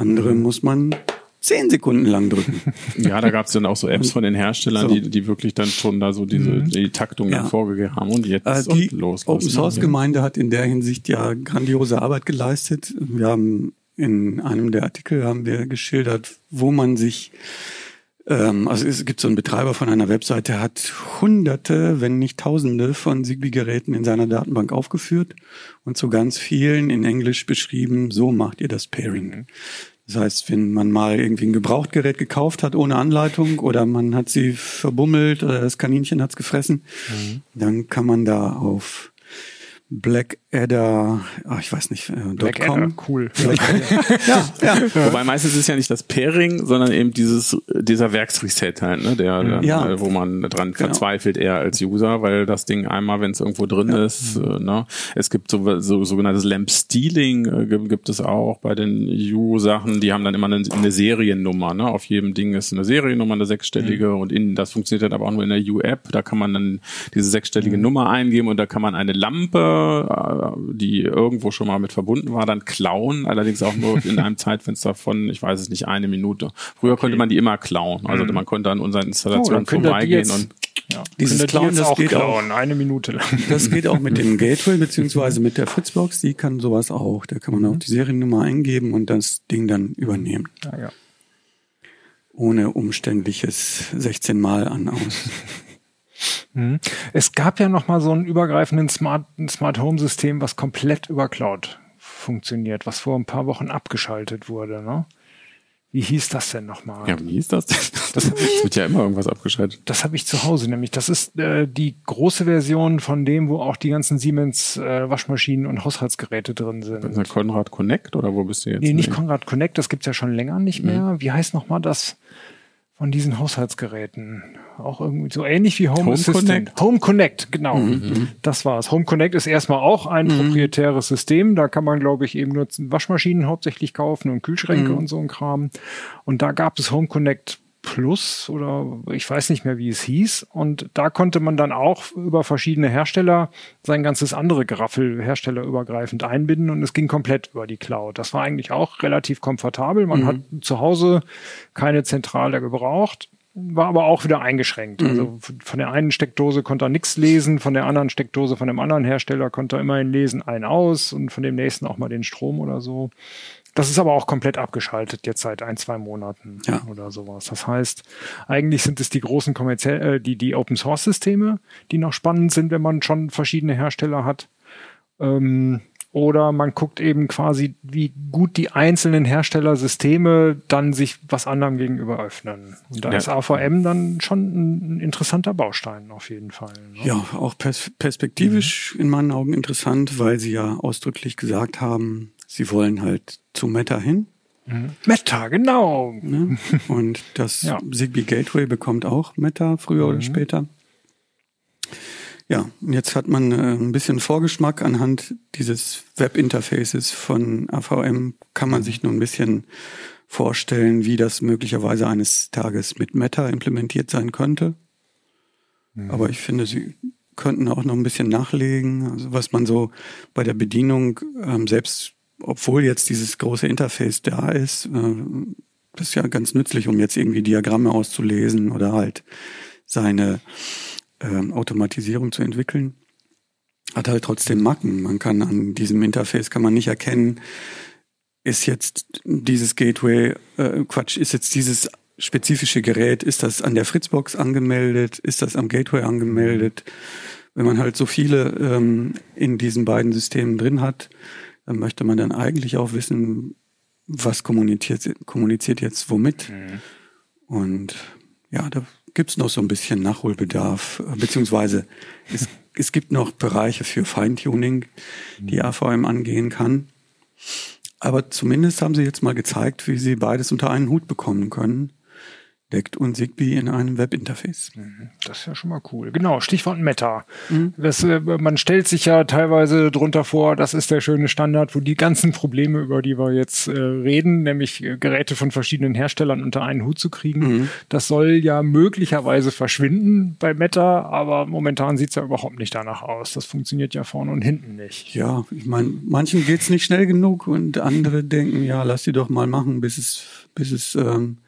andere muss man zehn Sekunden lang drücken. Ja, da gab es dann auch so Apps von den Herstellern, so. die, die wirklich dann schon da so diese mhm. die Taktung ja. vorgegeben haben und jetzt äh, die los. Open Source Gemeinde hat in der Hinsicht ja grandiose Arbeit geleistet. Wir haben in einem der Artikel haben wir geschildert, wo man sich ähm, also es gibt so einen Betreiber von einer Webseite, der hat hunderte, wenn nicht tausende von Zigbee-Geräten in seiner Datenbank aufgeführt und zu ganz vielen in Englisch beschrieben, so macht ihr das Pairing. Mhm. Das heißt, wenn man mal irgendwie ein Gebrauchtgerät gekauft hat ohne Anleitung oder man hat sie verbummelt oder das Kaninchen hat's gefressen, mhm. dann kann man da auf Blackadder, ach, ich weiß nicht, äh, Blackadder, cool. ja, ja. Wobei meistens ist ja nicht das Pairing, sondern eben dieses dieser Werksreset halt, ne, der, der ja. wo man dran genau. verzweifelt eher als User, weil das Ding einmal, wenn es irgendwo drin ja. ist, äh, ne, es gibt so, so sogenanntes Lamp Stealing äh, gibt, gibt es auch bei den U-Sachen, die haben dann immer eine, eine, Seriennummer, ne, auf jedem Ding ist eine Seriennummer, eine sechsstellige mhm. und in das funktioniert dann aber auch nur in der U-App, da kann man dann diese sechsstellige mhm. Nummer eingeben und da kann man eine Lampe äh, die irgendwo schon mal mit verbunden war, dann klauen, allerdings auch nur in einem Zeitfenster von, ich weiß es nicht, eine Minute. Früher okay. konnte man die immer klauen, also mhm. man konnte an unseren Installationen oh, vorbeigehen und ja, dieses Klauen, das geht klauen, auch eine Minute lang. Das geht auch mit dem Gateway beziehungsweise mit der Fritzbox, die kann sowas auch. Da kann man mhm. auch die Seriennummer eingeben und das Ding dann übernehmen. Ja, ja. Ohne umständliches 16 Mal an aus. Mhm. Es gab ja noch mal so ein übergreifenden Smart, Smart Home System, was komplett über Cloud funktioniert, was vor ein paar Wochen abgeschaltet wurde. Ne? Wie hieß das denn nochmal? Ja, wie hieß das denn? Das, das wird ja immer irgendwas abgeschaltet. Das habe ich zu Hause, nämlich das ist äh, die große Version von dem, wo auch die ganzen Siemens äh, Waschmaschinen und Haushaltsgeräte drin sind. Das ist Konrad Connect oder wo bist du jetzt? Nee, nicht Konrad Connect, das gibt's ja schon länger nicht mehr. Mhm. Wie heißt nochmal das? Von diesen Haushaltsgeräten. Auch irgendwie so ähnlich wie Home, Home Assistant. Connect. Home Connect, genau. Mhm. Das war's. Home Connect ist erstmal auch ein mhm. proprietäres System. Da kann man, glaube ich, eben nur Waschmaschinen hauptsächlich kaufen und Kühlschränke mhm. und so ein Kram. Und da gab es Home Connect Plus oder ich weiß nicht mehr, wie es hieß. Und da konnte man dann auch über verschiedene Hersteller sein ganzes andere Geraffel herstellerübergreifend einbinden und es ging komplett über die Cloud. Das war eigentlich auch relativ komfortabel. Man mhm. hat zu Hause keine Zentrale gebraucht, war aber auch wieder eingeschränkt. Mhm. Also von der einen Steckdose konnte er nichts lesen, von der anderen Steckdose von dem anderen Hersteller konnte er immerhin lesen, ein aus und von dem nächsten auch mal den Strom oder so. Das ist aber auch komplett abgeschaltet jetzt seit ein, zwei Monaten ja. oder sowas. Das heißt, eigentlich sind es die großen kommerziell, äh, die, die Open Source Systeme, die noch spannend sind, wenn man schon verschiedene Hersteller hat. Ähm, oder man guckt eben quasi, wie gut die einzelnen Herstellersysteme dann sich was anderem gegenüber öffnen. Und da ja. ist AVM dann schon ein interessanter Baustein auf jeden Fall. Ne? Ja, auch pers perspektivisch mhm. in meinen Augen interessant, weil sie ja ausdrücklich gesagt haben, sie wollen halt zu Meta hin. Mhm. Meta, genau. Ne? Und das ja. Zigbee Gateway bekommt auch Meta früher mhm. oder später. Ja, und jetzt hat man äh, ein bisschen Vorgeschmack anhand dieses Webinterfaces von AVM kann man sich nur ein bisschen vorstellen, wie das möglicherweise eines Tages mit Meta implementiert sein könnte. Mhm. Aber ich finde, sie könnten auch noch ein bisschen nachlegen, also was man so bei der Bedienung ähm, selbst obwohl jetzt dieses große Interface da ist, äh, das ist ja ganz nützlich, um jetzt irgendwie Diagramme auszulesen oder halt seine ähm, Automatisierung zu entwickeln, hat halt trotzdem Macken. Man kann an diesem Interface kann man nicht erkennen, ist jetzt dieses Gateway, äh, Quatsch, ist jetzt dieses spezifische Gerät, ist das an der Fritzbox angemeldet, ist das am Gateway angemeldet? Wenn man halt so viele ähm, in diesen beiden Systemen drin hat, dann möchte man dann eigentlich auch wissen, was kommuniziert, kommuniziert jetzt womit. Mhm. Und ja, da gibt's noch so ein bisschen Nachholbedarf, beziehungsweise es, es gibt noch Bereiche für Feintuning, die mhm. AVM angehen kann. Aber zumindest haben sie jetzt mal gezeigt, wie sie beides unter einen Hut bekommen können deckt und Zigbee in einem Webinterface. Mhm. Das ist ja schon mal cool. Genau, Stichwort Meta. Mhm. Das, äh, man stellt sich ja teilweise drunter vor, das ist der schöne Standard, wo die ganzen Probleme, über die wir jetzt äh, reden, nämlich äh, Geräte von verschiedenen Herstellern unter einen Hut zu kriegen, mhm. das soll ja möglicherweise verschwinden bei Meta, aber momentan sieht's ja überhaupt nicht danach aus. Das funktioniert ja vorne und hinten nicht. Ja, ich meine, manchen geht's nicht schnell genug und andere denken, ja, lass die doch mal machen, bis es, bis es ähm,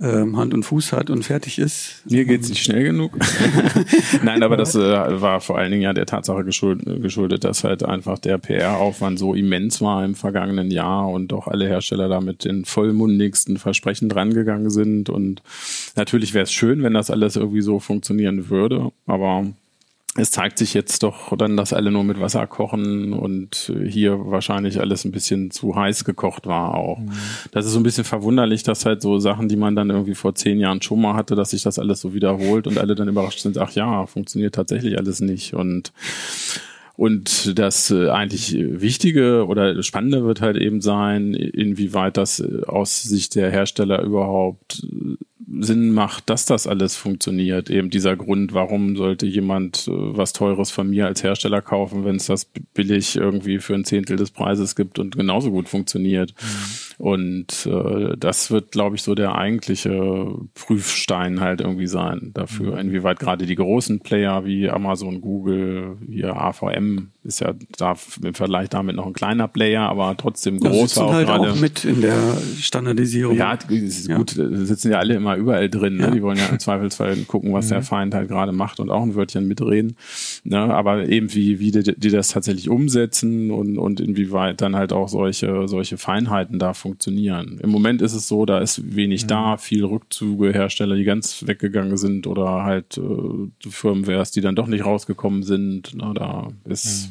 ähm, Hand und Fuß hat und fertig ist. Mir geht's nicht schnell genug. Nein, aber das äh, war vor allen Dingen ja der Tatsache geschuldet, geschuldet, dass halt einfach der PR-Aufwand so immens war im vergangenen Jahr und doch alle Hersteller da mit den vollmundigsten Versprechen drangegangen sind. Und natürlich wäre es schön, wenn das alles irgendwie so funktionieren würde, aber es zeigt sich jetzt doch dann, dass alle nur mit Wasser kochen und hier wahrscheinlich alles ein bisschen zu heiß gekocht war auch. Mhm. Das ist so ein bisschen verwunderlich, dass halt so Sachen, die man dann irgendwie vor zehn Jahren schon mal hatte, dass sich das alles so wiederholt und alle dann überrascht sind, ach ja, funktioniert tatsächlich alles nicht und Und das äh, eigentlich Wichtige oder Spannende wird halt eben sein, inwieweit das äh, aus Sicht der Hersteller überhaupt äh, Sinn macht, dass das alles funktioniert. Eben dieser Grund, warum sollte jemand äh, was Teures von mir als Hersteller kaufen, wenn es das billig irgendwie für ein Zehntel des Preises gibt und genauso gut funktioniert. Mhm. Und äh, das wird, glaube ich, so der eigentliche Prüfstein halt irgendwie sein dafür, mhm. inwieweit gerade die großen Player wie Amazon, Google, hier AVM ist ja da im Vergleich damit noch ein kleiner Player, aber trotzdem groß auch halt auch mit in der Standardisierung. Ja, ist ja. gut, sitzen ja alle immer überall drin. Ne? Ja. Die wollen ja im Zweifelsfall gucken, was mhm. der Feind halt gerade macht und auch ein Wörtchen mitreden. Ne? Aber eben wie, wie die, die das tatsächlich umsetzen und, und inwieweit dann halt auch solche, solche Feinheiten da funktionieren. Im Moment ist es so, da ist wenig mhm. da, viel Rückzüge, Hersteller, die ganz weggegangen sind oder halt äh, Firmwares, die dann doch nicht rausgekommen sind. Ne? Da ist mhm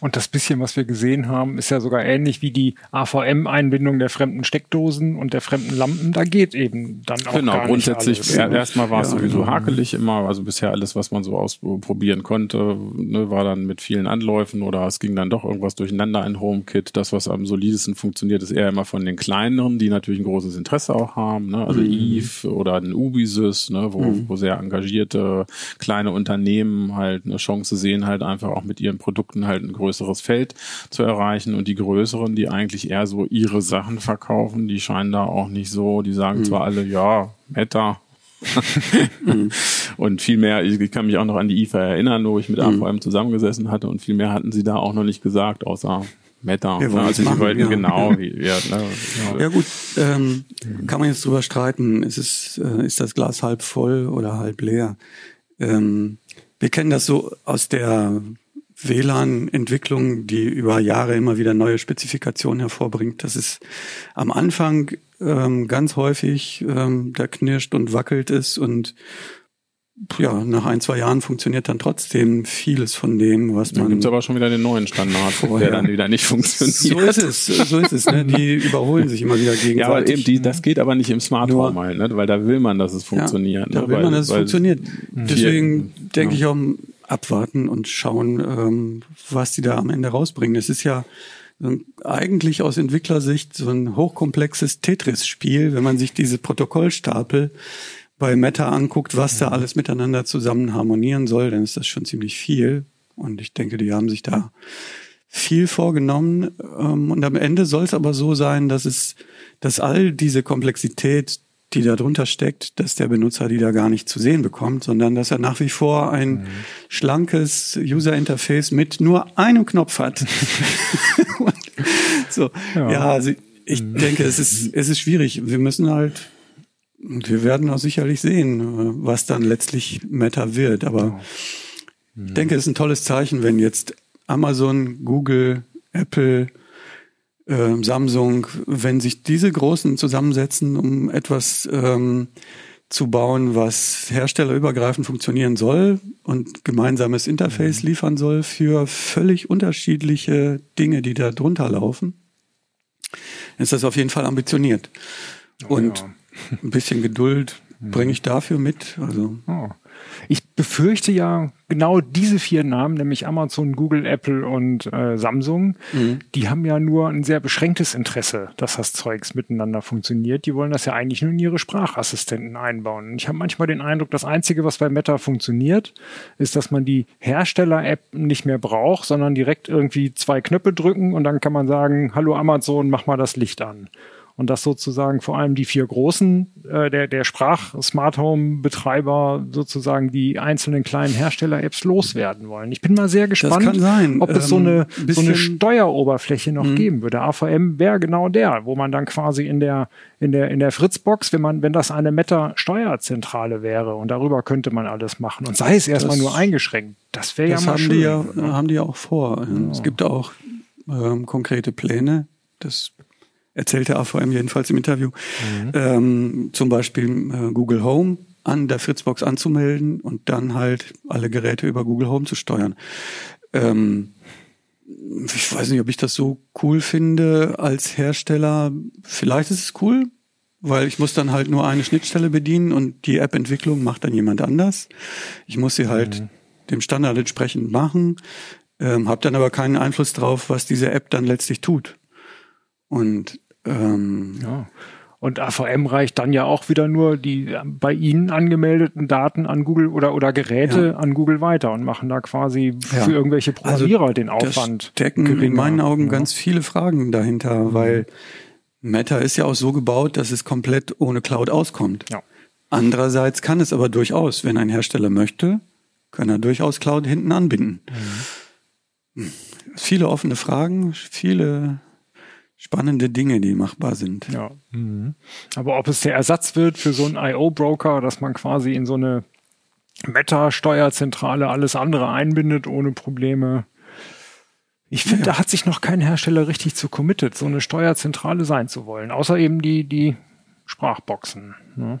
und das bisschen, was wir gesehen haben, ist ja sogar ähnlich wie die AVM-Einbindung der fremden Steckdosen und der fremden Lampen. Da geht eben dann auch Genau, gar grundsätzlich nicht alles. erstmal war es ja, sowieso genau. hakelig immer. Also bisher alles, was man so ausprobieren konnte, ne, war dann mit vielen Anläufen oder es ging dann doch irgendwas durcheinander in HomeKit. Das, was am solidesten funktioniert, ist eher immer von den kleineren, die natürlich ein großes Interesse auch haben. Ne? Also mhm. Eve oder ein Ubisys, ne, wo, mhm. wo sehr engagierte kleine Unternehmen halt eine Chance sehen, halt einfach auch mit ihren Produkten halt ein größeres Feld zu erreichen. Und die größeren, die eigentlich eher so ihre Sachen verkaufen, die scheinen da auch nicht so, die sagen mhm. zwar alle, ja, Meta, mhm. und viel mehr, ich kann mich auch noch an die IFA erinnern, wo ich mit mhm. AVM zusammengesessen hatte und viel mehr hatten sie da auch noch nicht gesagt, außer Meta. Wir also sie wollten ja. genau. Ja, ja, ne, ja. ja gut, ähm, kann man jetzt drüber streiten, ist, es, äh, ist das Glas halb voll oder halb leer? Ähm, wir kennen das so aus der WLAN-Entwicklung, die über Jahre immer wieder neue Spezifikationen hervorbringt. Das ist am Anfang ähm, ganz häufig, ähm, da knirscht und wackelt es und ja, nach ein, zwei Jahren funktioniert dann trotzdem vieles von dem, was man. Dann gibt's aber schon wieder den neuen Standard, vorher. der dann wieder nicht funktioniert. So ist es, so ist es. Ne? Die überholen sich immer wieder gegenseitig. Ja, aber eben, die, das geht aber nicht im Smart Home halt, ne? weil da will man, dass es funktioniert. Ja, da ne? will weil, man, dass es funktioniert. Deswegen denke ja. ich auch, abwarten und schauen, ähm, was die da am Ende rausbringen. Es ist ja eigentlich aus Entwicklersicht so ein hochkomplexes Tetris-Spiel, wenn man sich diese Protokollstapel bei Meta anguckt, was da alles miteinander zusammen harmonieren soll, dann ist das schon ziemlich viel. Und ich denke, die haben sich da viel vorgenommen. Ähm, und am Ende soll es aber so sein, dass es, dass all diese Komplexität die da drunter steckt, dass der Benutzer die da gar nicht zu sehen bekommt, sondern dass er nach wie vor ein mhm. schlankes User Interface mit nur einem Knopf hat. so, ja, ja also ich mhm. denke, es ist, es ist schwierig. Wir müssen halt, wir werden auch sicherlich sehen, was dann letztlich Meta wird. Aber mhm. ich denke, es ist ein tolles Zeichen, wenn jetzt Amazon, Google, Apple, äh, Samsung, wenn sich diese Großen zusammensetzen, um etwas ähm, zu bauen, was herstellerübergreifend funktionieren soll und gemeinsames Interface mhm. liefern soll für völlig unterschiedliche Dinge, die da drunter laufen, ist das auf jeden Fall ambitioniert. Oh, und ja. ein bisschen Geduld bringe ich dafür mit. Also. Oh. Ich befürchte ja genau diese vier Namen, nämlich Amazon, Google, Apple und äh, Samsung, mhm. die haben ja nur ein sehr beschränktes Interesse, dass das Zeugs miteinander funktioniert. Die wollen das ja eigentlich nur in ihre Sprachassistenten einbauen. Ich habe manchmal den Eindruck, das Einzige, was bei Meta funktioniert, ist, dass man die Hersteller-App nicht mehr braucht, sondern direkt irgendwie zwei Knöpfe drücken und dann kann man sagen, hallo Amazon, mach mal das Licht an und dass sozusagen vor allem die vier großen, äh, der, der Sprach-Smart Home-Betreiber sozusagen die einzelnen kleinen Hersteller-Apps loswerden wollen. Ich bin mal sehr gespannt, ob es ähm, so, eine, so eine Steueroberfläche noch mhm. geben würde. AVM wäre genau der, wo man dann quasi in der, in der, in der Fritzbox, wenn man, wenn das eine Meta-Steuerzentrale wäre und darüber könnte man alles machen und sei es erstmal nur eingeschränkt. Das wäre ja mal haben schön. Die ja, haben die ja auch vor. Ja. Es gibt auch ähm, konkrete Pläne. Das erzählte AVM jedenfalls im Interview, mhm. ähm, zum Beispiel äh, Google Home an der Fritzbox anzumelden und dann halt alle Geräte über Google Home zu steuern. Ähm, ich weiß nicht, ob ich das so cool finde als Hersteller. Vielleicht ist es cool, weil ich muss dann halt nur eine Schnittstelle bedienen und die App-Entwicklung macht dann jemand anders. Ich muss sie halt mhm. dem Standard entsprechend machen. ähm, habe dann aber keinen Einfluss drauf, was diese App dann letztlich tut. Und ähm, ja. Und AVM reicht dann ja auch wieder nur die bei Ihnen angemeldeten Daten an Google oder, oder Geräte ja. an Google weiter und machen da quasi ja. für irgendwelche also Programmierer also den Aufwand. Da stecken geringer. in meinen Augen ja. ganz viele Fragen dahinter, mhm. weil Meta ist ja auch so gebaut, dass es komplett ohne Cloud auskommt. Andererseits kann es aber durchaus, wenn ein Hersteller möchte, kann er durchaus Cloud hinten anbinden. Mhm. Viele offene Fragen, viele spannende Dinge, die machbar sind. Ja. Mhm. Aber ob es der Ersatz wird für so einen IO-Broker, dass man quasi in so eine Meta-Steuerzentrale alles andere einbindet ohne Probleme. Ich finde, ja. da hat sich noch kein Hersteller richtig zu committed, so eine Steuerzentrale sein zu wollen, außer eben die, die Sprachboxen. Ne?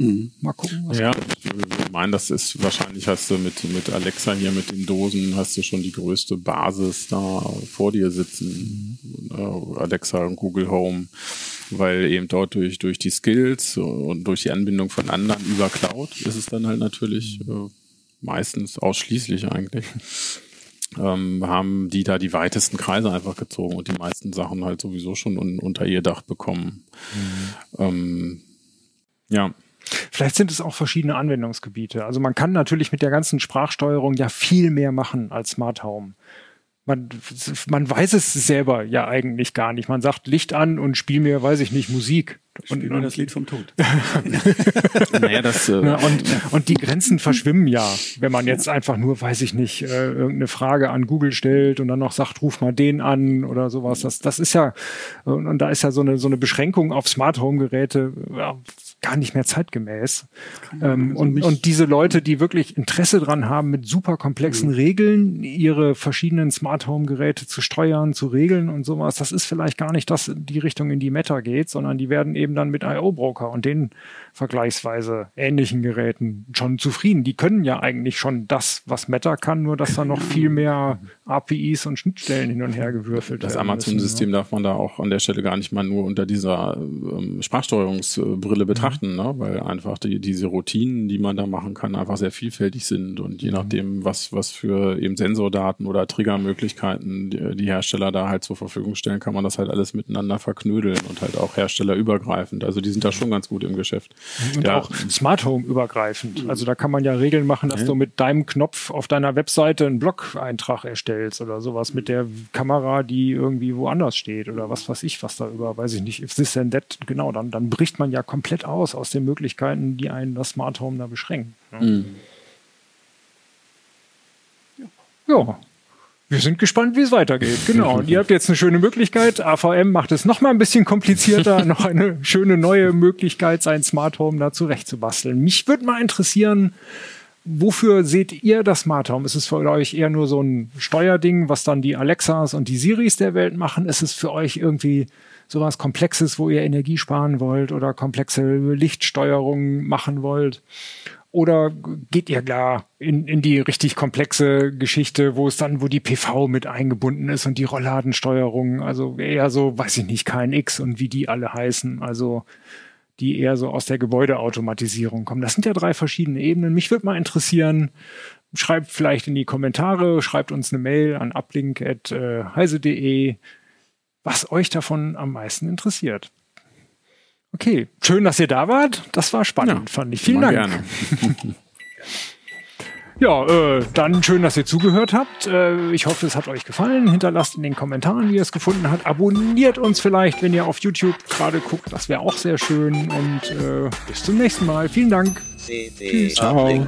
Mhm. Mal gucken. Was ja, kommt. ich meine, das ist wahrscheinlich hast du mit, mit Alexa hier mit den Dosen hast du schon die größte Basis da vor dir sitzen. Mhm. Alexa und Google Home, weil eben dort durch, durch die Skills und durch die Anbindung von anderen über Cloud ist es dann halt natürlich äh, meistens ausschließlich eigentlich. Ähm, haben die da die weitesten Kreise einfach gezogen und die meisten Sachen halt sowieso schon un unter ihr Dach bekommen. Mhm. Ähm, ja, Vielleicht sind es auch verschiedene Anwendungsgebiete. Also man kann natürlich mit der ganzen Sprachsteuerung ja viel mehr machen als Smart Home. Man, man weiß es selber ja eigentlich gar nicht. Man sagt Licht an und spiel mir, weiß ich nicht, Musik. Und, und das Lied vom Tod. naja, das, äh und, und die Grenzen verschwimmen ja, wenn man jetzt einfach nur, weiß ich nicht, äh, irgendeine Frage an Google stellt und dann noch sagt, ruf mal den an oder sowas. Das, das ist ja, und, und da ist ja so eine, so eine Beschränkung auf Smart Home Geräte ja, gar nicht mehr zeitgemäß. Ähm, also und, und diese Leute, die wirklich Interesse dran haben, mit super komplexen mhm. Regeln ihre verschiedenen Smart Home Geräte zu steuern, zu regeln und sowas, das ist vielleicht gar nicht das, die Richtung, in die Meta geht, sondern die werden eben dann mit IO Broker und den vergleichsweise ähnlichen Geräten schon zufrieden. Die können ja eigentlich schon das, was Meta kann, nur dass da noch viel mehr APIs und Schnittstellen hin und her gewürfelt werden. Das Amazon-System darf man da auch an der Stelle gar nicht mal nur unter dieser ähm, Sprachsteuerungsbrille betrachten, mhm. ne? weil einfach die, diese Routinen, die man da machen kann, einfach sehr vielfältig sind und je nachdem, was, was für eben Sensordaten oder Triggermöglichkeiten die, die Hersteller da halt zur Verfügung stellen, kann man das halt alles miteinander verknödeln und halt auch herstellerübergreifend. Also die sind da schon ganz gut im Geschäft. Und ja. auch Smart Home übergreifend. Also da kann man ja Regeln machen, dass ja. du mit deinem Knopf auf deiner Webseite einen Blog-Eintrag erstellst oder sowas mit der Kamera, die irgendwie woanders steht oder was weiß ich, was da über, weiß ich nicht, if this and that, genau, dann, dann bricht man ja komplett aus aus den Möglichkeiten, die einen das Smart Home da beschränken. Mhm. Ja, wir sind gespannt, wie es weitergeht. Genau. Und ihr habt jetzt eine schöne Möglichkeit. AVM macht es noch mal ein bisschen komplizierter, noch eine schöne neue Möglichkeit, sein Smart Home da zurechtzubasteln. Mich würde mal interessieren, wofür seht ihr das Smart Home? Ist es für euch eher nur so ein Steuerding, was dann die Alexas und die Siris der Welt machen? Ist es für euch irgendwie sowas Komplexes, wo ihr Energie sparen wollt oder komplexe Lichtsteuerungen machen wollt? Oder geht ihr klar in, in die richtig komplexe Geschichte, wo es dann, wo die PV mit eingebunden ist und die Rollladensteuerung, also eher so, weiß ich nicht, KNX und wie die alle heißen, also die eher so aus der Gebäudeautomatisierung kommen. Das sind ja drei verschiedene Ebenen. Mich würde mal interessieren, schreibt vielleicht in die Kommentare, schreibt uns eine Mail an uplink.heise.de, was euch davon am meisten interessiert. Okay, schön, dass ihr da wart. Das war spannend, ja, fand ich. Vielen Dank. Gerne. ja, äh, dann schön, dass ihr zugehört habt. Äh, ich hoffe, es hat euch gefallen. Hinterlasst in den Kommentaren, wie ihr es gefunden habt. Abonniert uns vielleicht, wenn ihr auf YouTube gerade guckt. Das wäre auch sehr schön. Und äh, bis zum nächsten Mal. Vielen Dank. Tschüss. Ciao.